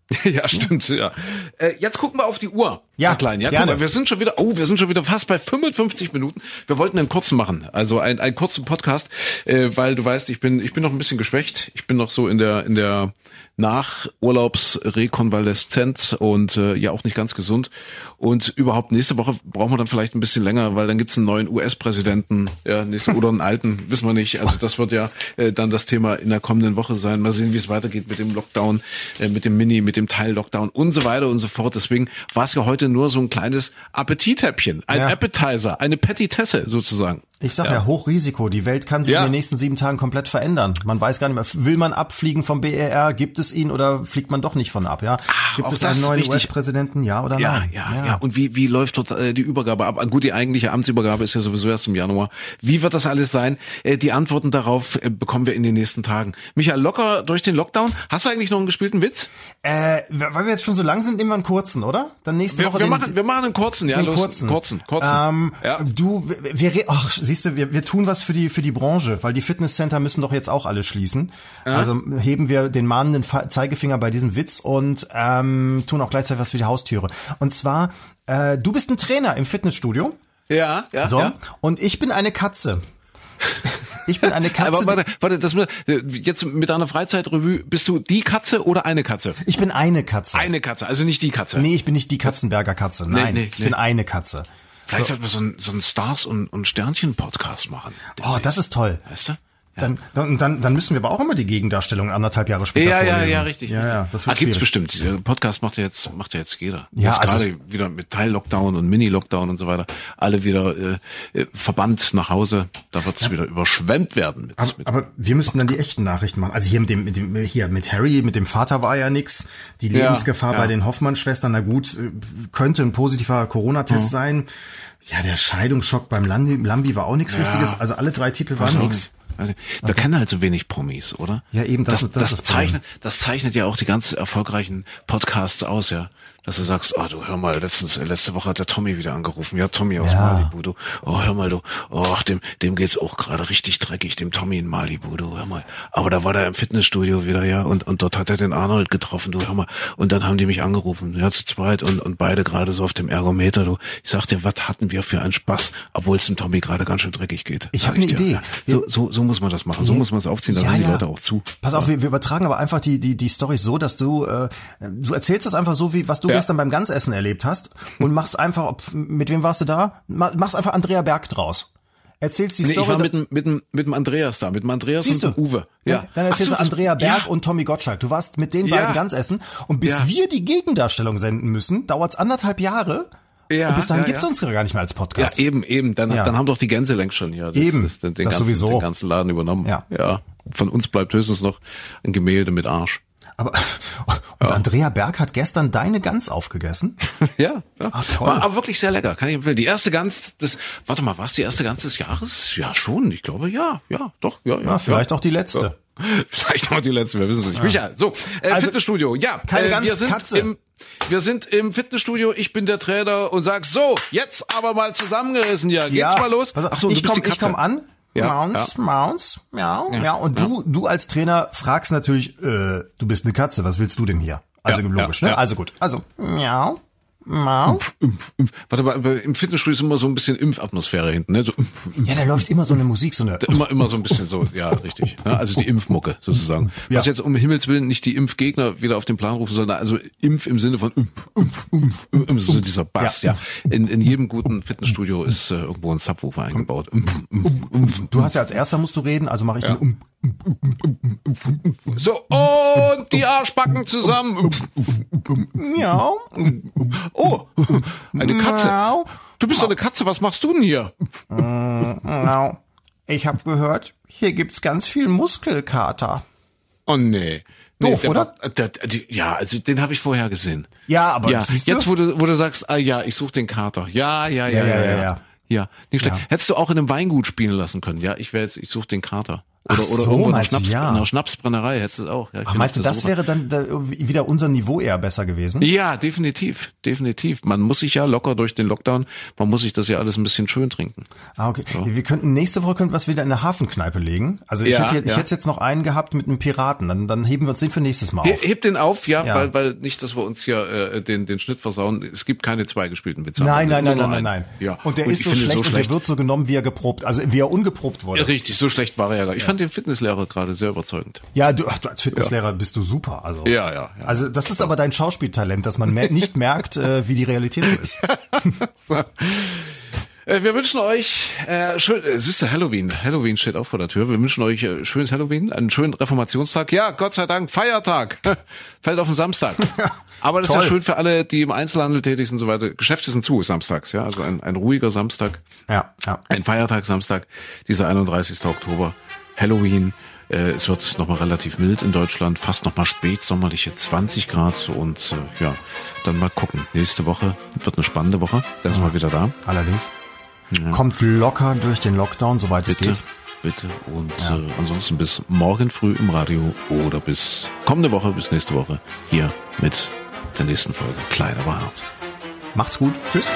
Ja, stimmt, ja. Äh, jetzt gucken wir auf die Uhr. Ja, Klein. Ja, gerne. mal, wir sind schon wieder, oh, wir sind schon wieder fast bei 55 Minuten. Wir wollten einen kurzen machen, also einen, einen kurzen Podcast, äh, weil du weißt, ich bin, ich bin noch ein bisschen geschwächt. Ich bin noch so in der, in der Nachurlaubsrekonvaleszenz und äh, ja auch nicht ganz gesund. Und überhaupt nächste Woche brauchen wir dann vielleicht ein bisschen länger, weil dann gibt's einen neuen US-Präsidenten, ja, nächste, oder einen alten, wissen wir nicht. Also das wird ja äh, dann das Thema in der kommenden Woche sein. Mal sehen, wie es weitergeht mit dem Lockdown, äh, mit dem Mini, mit dem Teil-Lockdown und so weiter und so fort. Deswegen war es ja heute nur so ein kleines Appetithäppchen, ein Ja. Appetizer, eine Petitesse sozusagen. Ich sag ja. Hochrisiko. Die Welt kann sich Ja. in den nächsten sieben Tagen komplett verändern. Man weiß gar nicht mehr, will man abfliegen vom BER? Gibt es ihn oder fliegt man doch nicht von ab? Ja. Gibt auch es einen neuen. US-Präsidenten? Ja oder Ja, nein? ja, ja, Und wie, wie läuft dort äh, die Übergabe ab? Gut, die eigentliche Amtsübergabe ist ja sowieso erst im Januar. Wie wird das alles sein? Äh, die Antworten darauf äh, bekommen wir in den nächsten Tagen. Michael, locker durch den Lockdown. Hast du eigentlich noch einen gespielten Witz? Äh, weil wir jetzt schon so lang sind, nehmen wir einen kurzen, oder? Dann nächste Wir, Woche wir, den, machen, wir machen einen kurzen, ja, den los. kurzen. Kurzen, kurzen. Ähm, ja. Du, wir, ach, siehst du, wir, wir tun was für die für die Branche, weil die Fitnesscenter müssen doch jetzt auch alle schließen. Also heben wir den mahnenden Zeigefinger bei diesem Witz und ähm, tun auch gleichzeitig was für die Haustüre. Und zwar, äh, du bist ein Trainer im Fitnessstudio. ja, ja, So, ja. und ich bin eine Katze. Ich bin eine Katze. Aber warte, warte, das, jetzt mit deiner Freizeitrevue, bist du die Katze oder eine Katze? ich bin eine Katze. Eine Katze, also nicht die Katze. Nee, ich bin nicht die Katzenberger Katze. Nein, nee, ich nee. bin eine Katze. Vielleicht sollten wir so einen, so Stars- und, und Sternchen-Podcast machen. Oh, das ist toll. Weißt du? Dann, dann, dann, dann müssen wir aber auch immer die Gegendarstellung anderthalb Jahre später Ja, ja, vorlesen. ja, richtig. Ja, ja, das ah, wird gibt's schwierig. bestimmt. Der Podcast macht ja jetzt, macht ja jetzt jeder. Ja, jetzt also gerade wieder mit Teil-Lockdown und Mini-Lockdown und so weiter. Alle wieder äh, äh, verbannt nach Hause. Da wird's wieder überschwemmt werden. Mit, Aber, mit, aber wir müssten dann die echten Nachrichten machen. Also hier mit dem, mit dem hier mit Harry, mit dem Vater war ja nix. Die Ja, Lebensgefahr ja. bei den Hoffmann-Schwestern, na gut, äh, könnte ein positiver Corona-Test sein. Ja, der Scheidungsschock beim Lambi, Lambi war auch nichts Richtiges. Also alle drei Titel waren nix. Also, wir kennen halt so wenig Promis, oder? Ja, eben, das- das, das das, zeichnet, das zeichnet ja auch die ganz erfolgreichen Podcasts aus, ja. Dass du sagst, oh, du hör mal, letztens, äh, letzte Woche hat der Tommy wieder angerufen. Ja, Tommy aus Ja. Malibu, du. Oh, hör mal, du. Oh, dem, dem geht's auch gerade richtig dreckig, dem Tommy in Malibu, du, hör mal. Aber da war der im Fitnessstudio wieder, ja, und, und dort hat er den Arnold getroffen, du, hör mal. Und dann haben die mich angerufen, ja, zu zweit und, und beide gerade so auf dem Ergometer, du. Ich sag dir, was hatten wir für einen Spaß, obwohl es dem Tommy gerade ganz schön dreckig geht. Ich Sag hab ne dir. Idee. So, so, so muss man das machen. So muss man es aufziehen, dann Ja, hören die ja. Leute auch zu. Pass auf, wir, wir übertragen aber einfach die die die Story so, dass du äh, du erzählst das einfach so wie was du Ja. Gestern beim Ganzessen erlebt hast und machst einfach mit wem warst du da? Ma- Machst einfach Andrea Berg draus. Erzählst die Nee, Story. ich war mit, dem- mit, dem- mit dem Andreas da, mit dem Andreas Siehst und du? Uwe. Ja. Ja. Dann erzählst Ach du so, Andrea Berg ja. und Tommy Gottschalk. Du warst mit den Ja. beiden ganz essen und bis Ja. wir die Gegendarstellung senden müssen, dauert's anderthalb Jahre. Ja, und bis dahin ja, gibt's ja. uns gar nicht mehr als Ja, Podcast. eben, eben. Dann, Ja. dann haben doch die Gänse längst schon ja, das, Eben, das, den, den, das ganzen, sowieso. den ganzen Laden übernommen. Ja. ja. Von uns bleibt höchstens noch ein Gemälde mit Arsch. Aber und Andrea Berg hat gestern deine Gans aufgegessen. ja, ja. Ach, toll. War aber wirklich sehr lecker, kann ich empfehlen. Die erste Gans des, warte mal, war es die erste Gans des Jahres? Ja, schon. Ich glaube, ja, ja, doch, ja, ja. Ja, vielleicht ja. auch die letzte. Vielleicht auch die letzte, wir wissen es nicht. Michael, so, äh, Also, Fitnessstudio, ja. keine äh, Gans, Katze. Im, wir sind im Fitnessstudio, ich bin der Trainer und sag so, jetzt aber mal zusammengerissen hier. Geht's mal los? Ach so, ich bist komm, die komm an. Ja, Maunz, miau, Ja, ja. Und ja. du, du als Trainer fragst natürlich, äh, du bist eine Katze, was willst du denn hier? Also Ja, logisch, ja, ne? ja. Also gut. Also, miau, miau. Impf, Impf. Warte mal, im Fitnessstudio ist immer so ein bisschen Impfatmosphäre hinten, ne? So Impf, Impf. Ja, da läuft immer so eine Musik, so eine. Immer, immer so ein bisschen so, ja, richtig. Ja, also die Impfmucke sozusagen. Ja. Was jetzt um Himmels Willen nicht die Impfgegner wieder auf den Plan rufen sollen, also Impf im Sinne von Impf, Impf, Impf, Impf, so dieser Bass, Ja. ja. In, in jedem guten Fitnessstudio ist äh, irgendwo ein Subwoofer eingebaut. Impf, Impf, Impf. Du hast ja als erster musst du reden, also mache ich den um. So, und die Arschbacken zusammen. Miau. Oh, eine Katze. Du bist doch eine Katze, was machst du denn hier? Miau. Ich habe gehört, hier gibt's ganz viel Muskelkater. Oh nee. Nee, Doof, der oder? War, der, die, ja, also den habe ich vorher gesehen. Ja, aber ja, jetzt wo du, wo du sagst, ah ja, ich suche den Kater. Ja, ja, ja, ja, ja. ja, ja. Ja, nicht schlecht. Hättest du auch in einem Weingut spielen lassen können. Ja, ich wäre jetzt, ich suche den Kater. Oder, Ach oder so, irgendwo in meinst Schnaps, ja. in einer Schnapsbrennerei hättest du es auch. Ja, Ach, meinst du, der das wäre dann da wieder unser Niveau eher besser gewesen? Ja, definitiv, definitiv. Man muss sich ja locker durch den Lockdown, man muss sich das ja alles ein bisschen schön trinken. Ah, okay. Wir könnten nächste Woche könnten wir es wieder in eine Hafenkneipe legen. Also ich Ja, hätte, ich ja. hätte jetzt noch einen gehabt mit einem Piraten. Dann, dann heben wir uns den für nächstes Mal He- auf. Hebt den auf, ja, Ja. Weil, weil nicht, dass wir uns hier äh, den, den Schnitt versauen. Es gibt keine zwei gespielten Witze. Nein, nein, nein, nein, nein, nein. Ja. Und der Und ist so schlecht, so und der schlecht. wird so genommen, wie er geprobt, also wie er ungeprobt wurde. Richtig, so schlecht war er ja. Ich fand den Fitnesslehrer gerade sehr überzeugend. Ja, du, ach, du als Fitnesslehrer bist du super. Also. Ja, ja, ja. Also das ist aber dein Schauspieltalent, dass man mer nicht merkt, äh, wie die Realität so ist. So. Äh, Wir wünschen euch äh, schön, äh, siehst du, Halloween. Halloween steht auch vor der Tür. Wir wünschen euch äh, schönes Halloween, einen schönen Reformationstag. Ja, Gott sei Dank, Feiertag. Fällt auf den Samstag. Aber das ist ja schön für alle, die im Einzelhandel tätig sind und so weiter. Geschäfte sind zu samstags, ja. Also ein, ein ruhiger Samstag. Ja, ja. Ein Feiertag Samstag, dieser 31. Oktober, Halloween. Äh, es wird nochmal relativ mild in Deutschland, fast nochmal spätsommerliche 20 Grad und äh, ja, dann mal gucken. Nächste Woche wird eine spannende Woche. Da ist mal wieder da. Allerdings. Kommt locker durch den Lockdown, soweit es Bitte, geht. bitte. Und äh, ansonsten bis morgen früh im Radio oder bis kommende Woche, bis nächste Woche hier mit der nächsten Folge Klein aber hart. Macht's gut. Tschüss.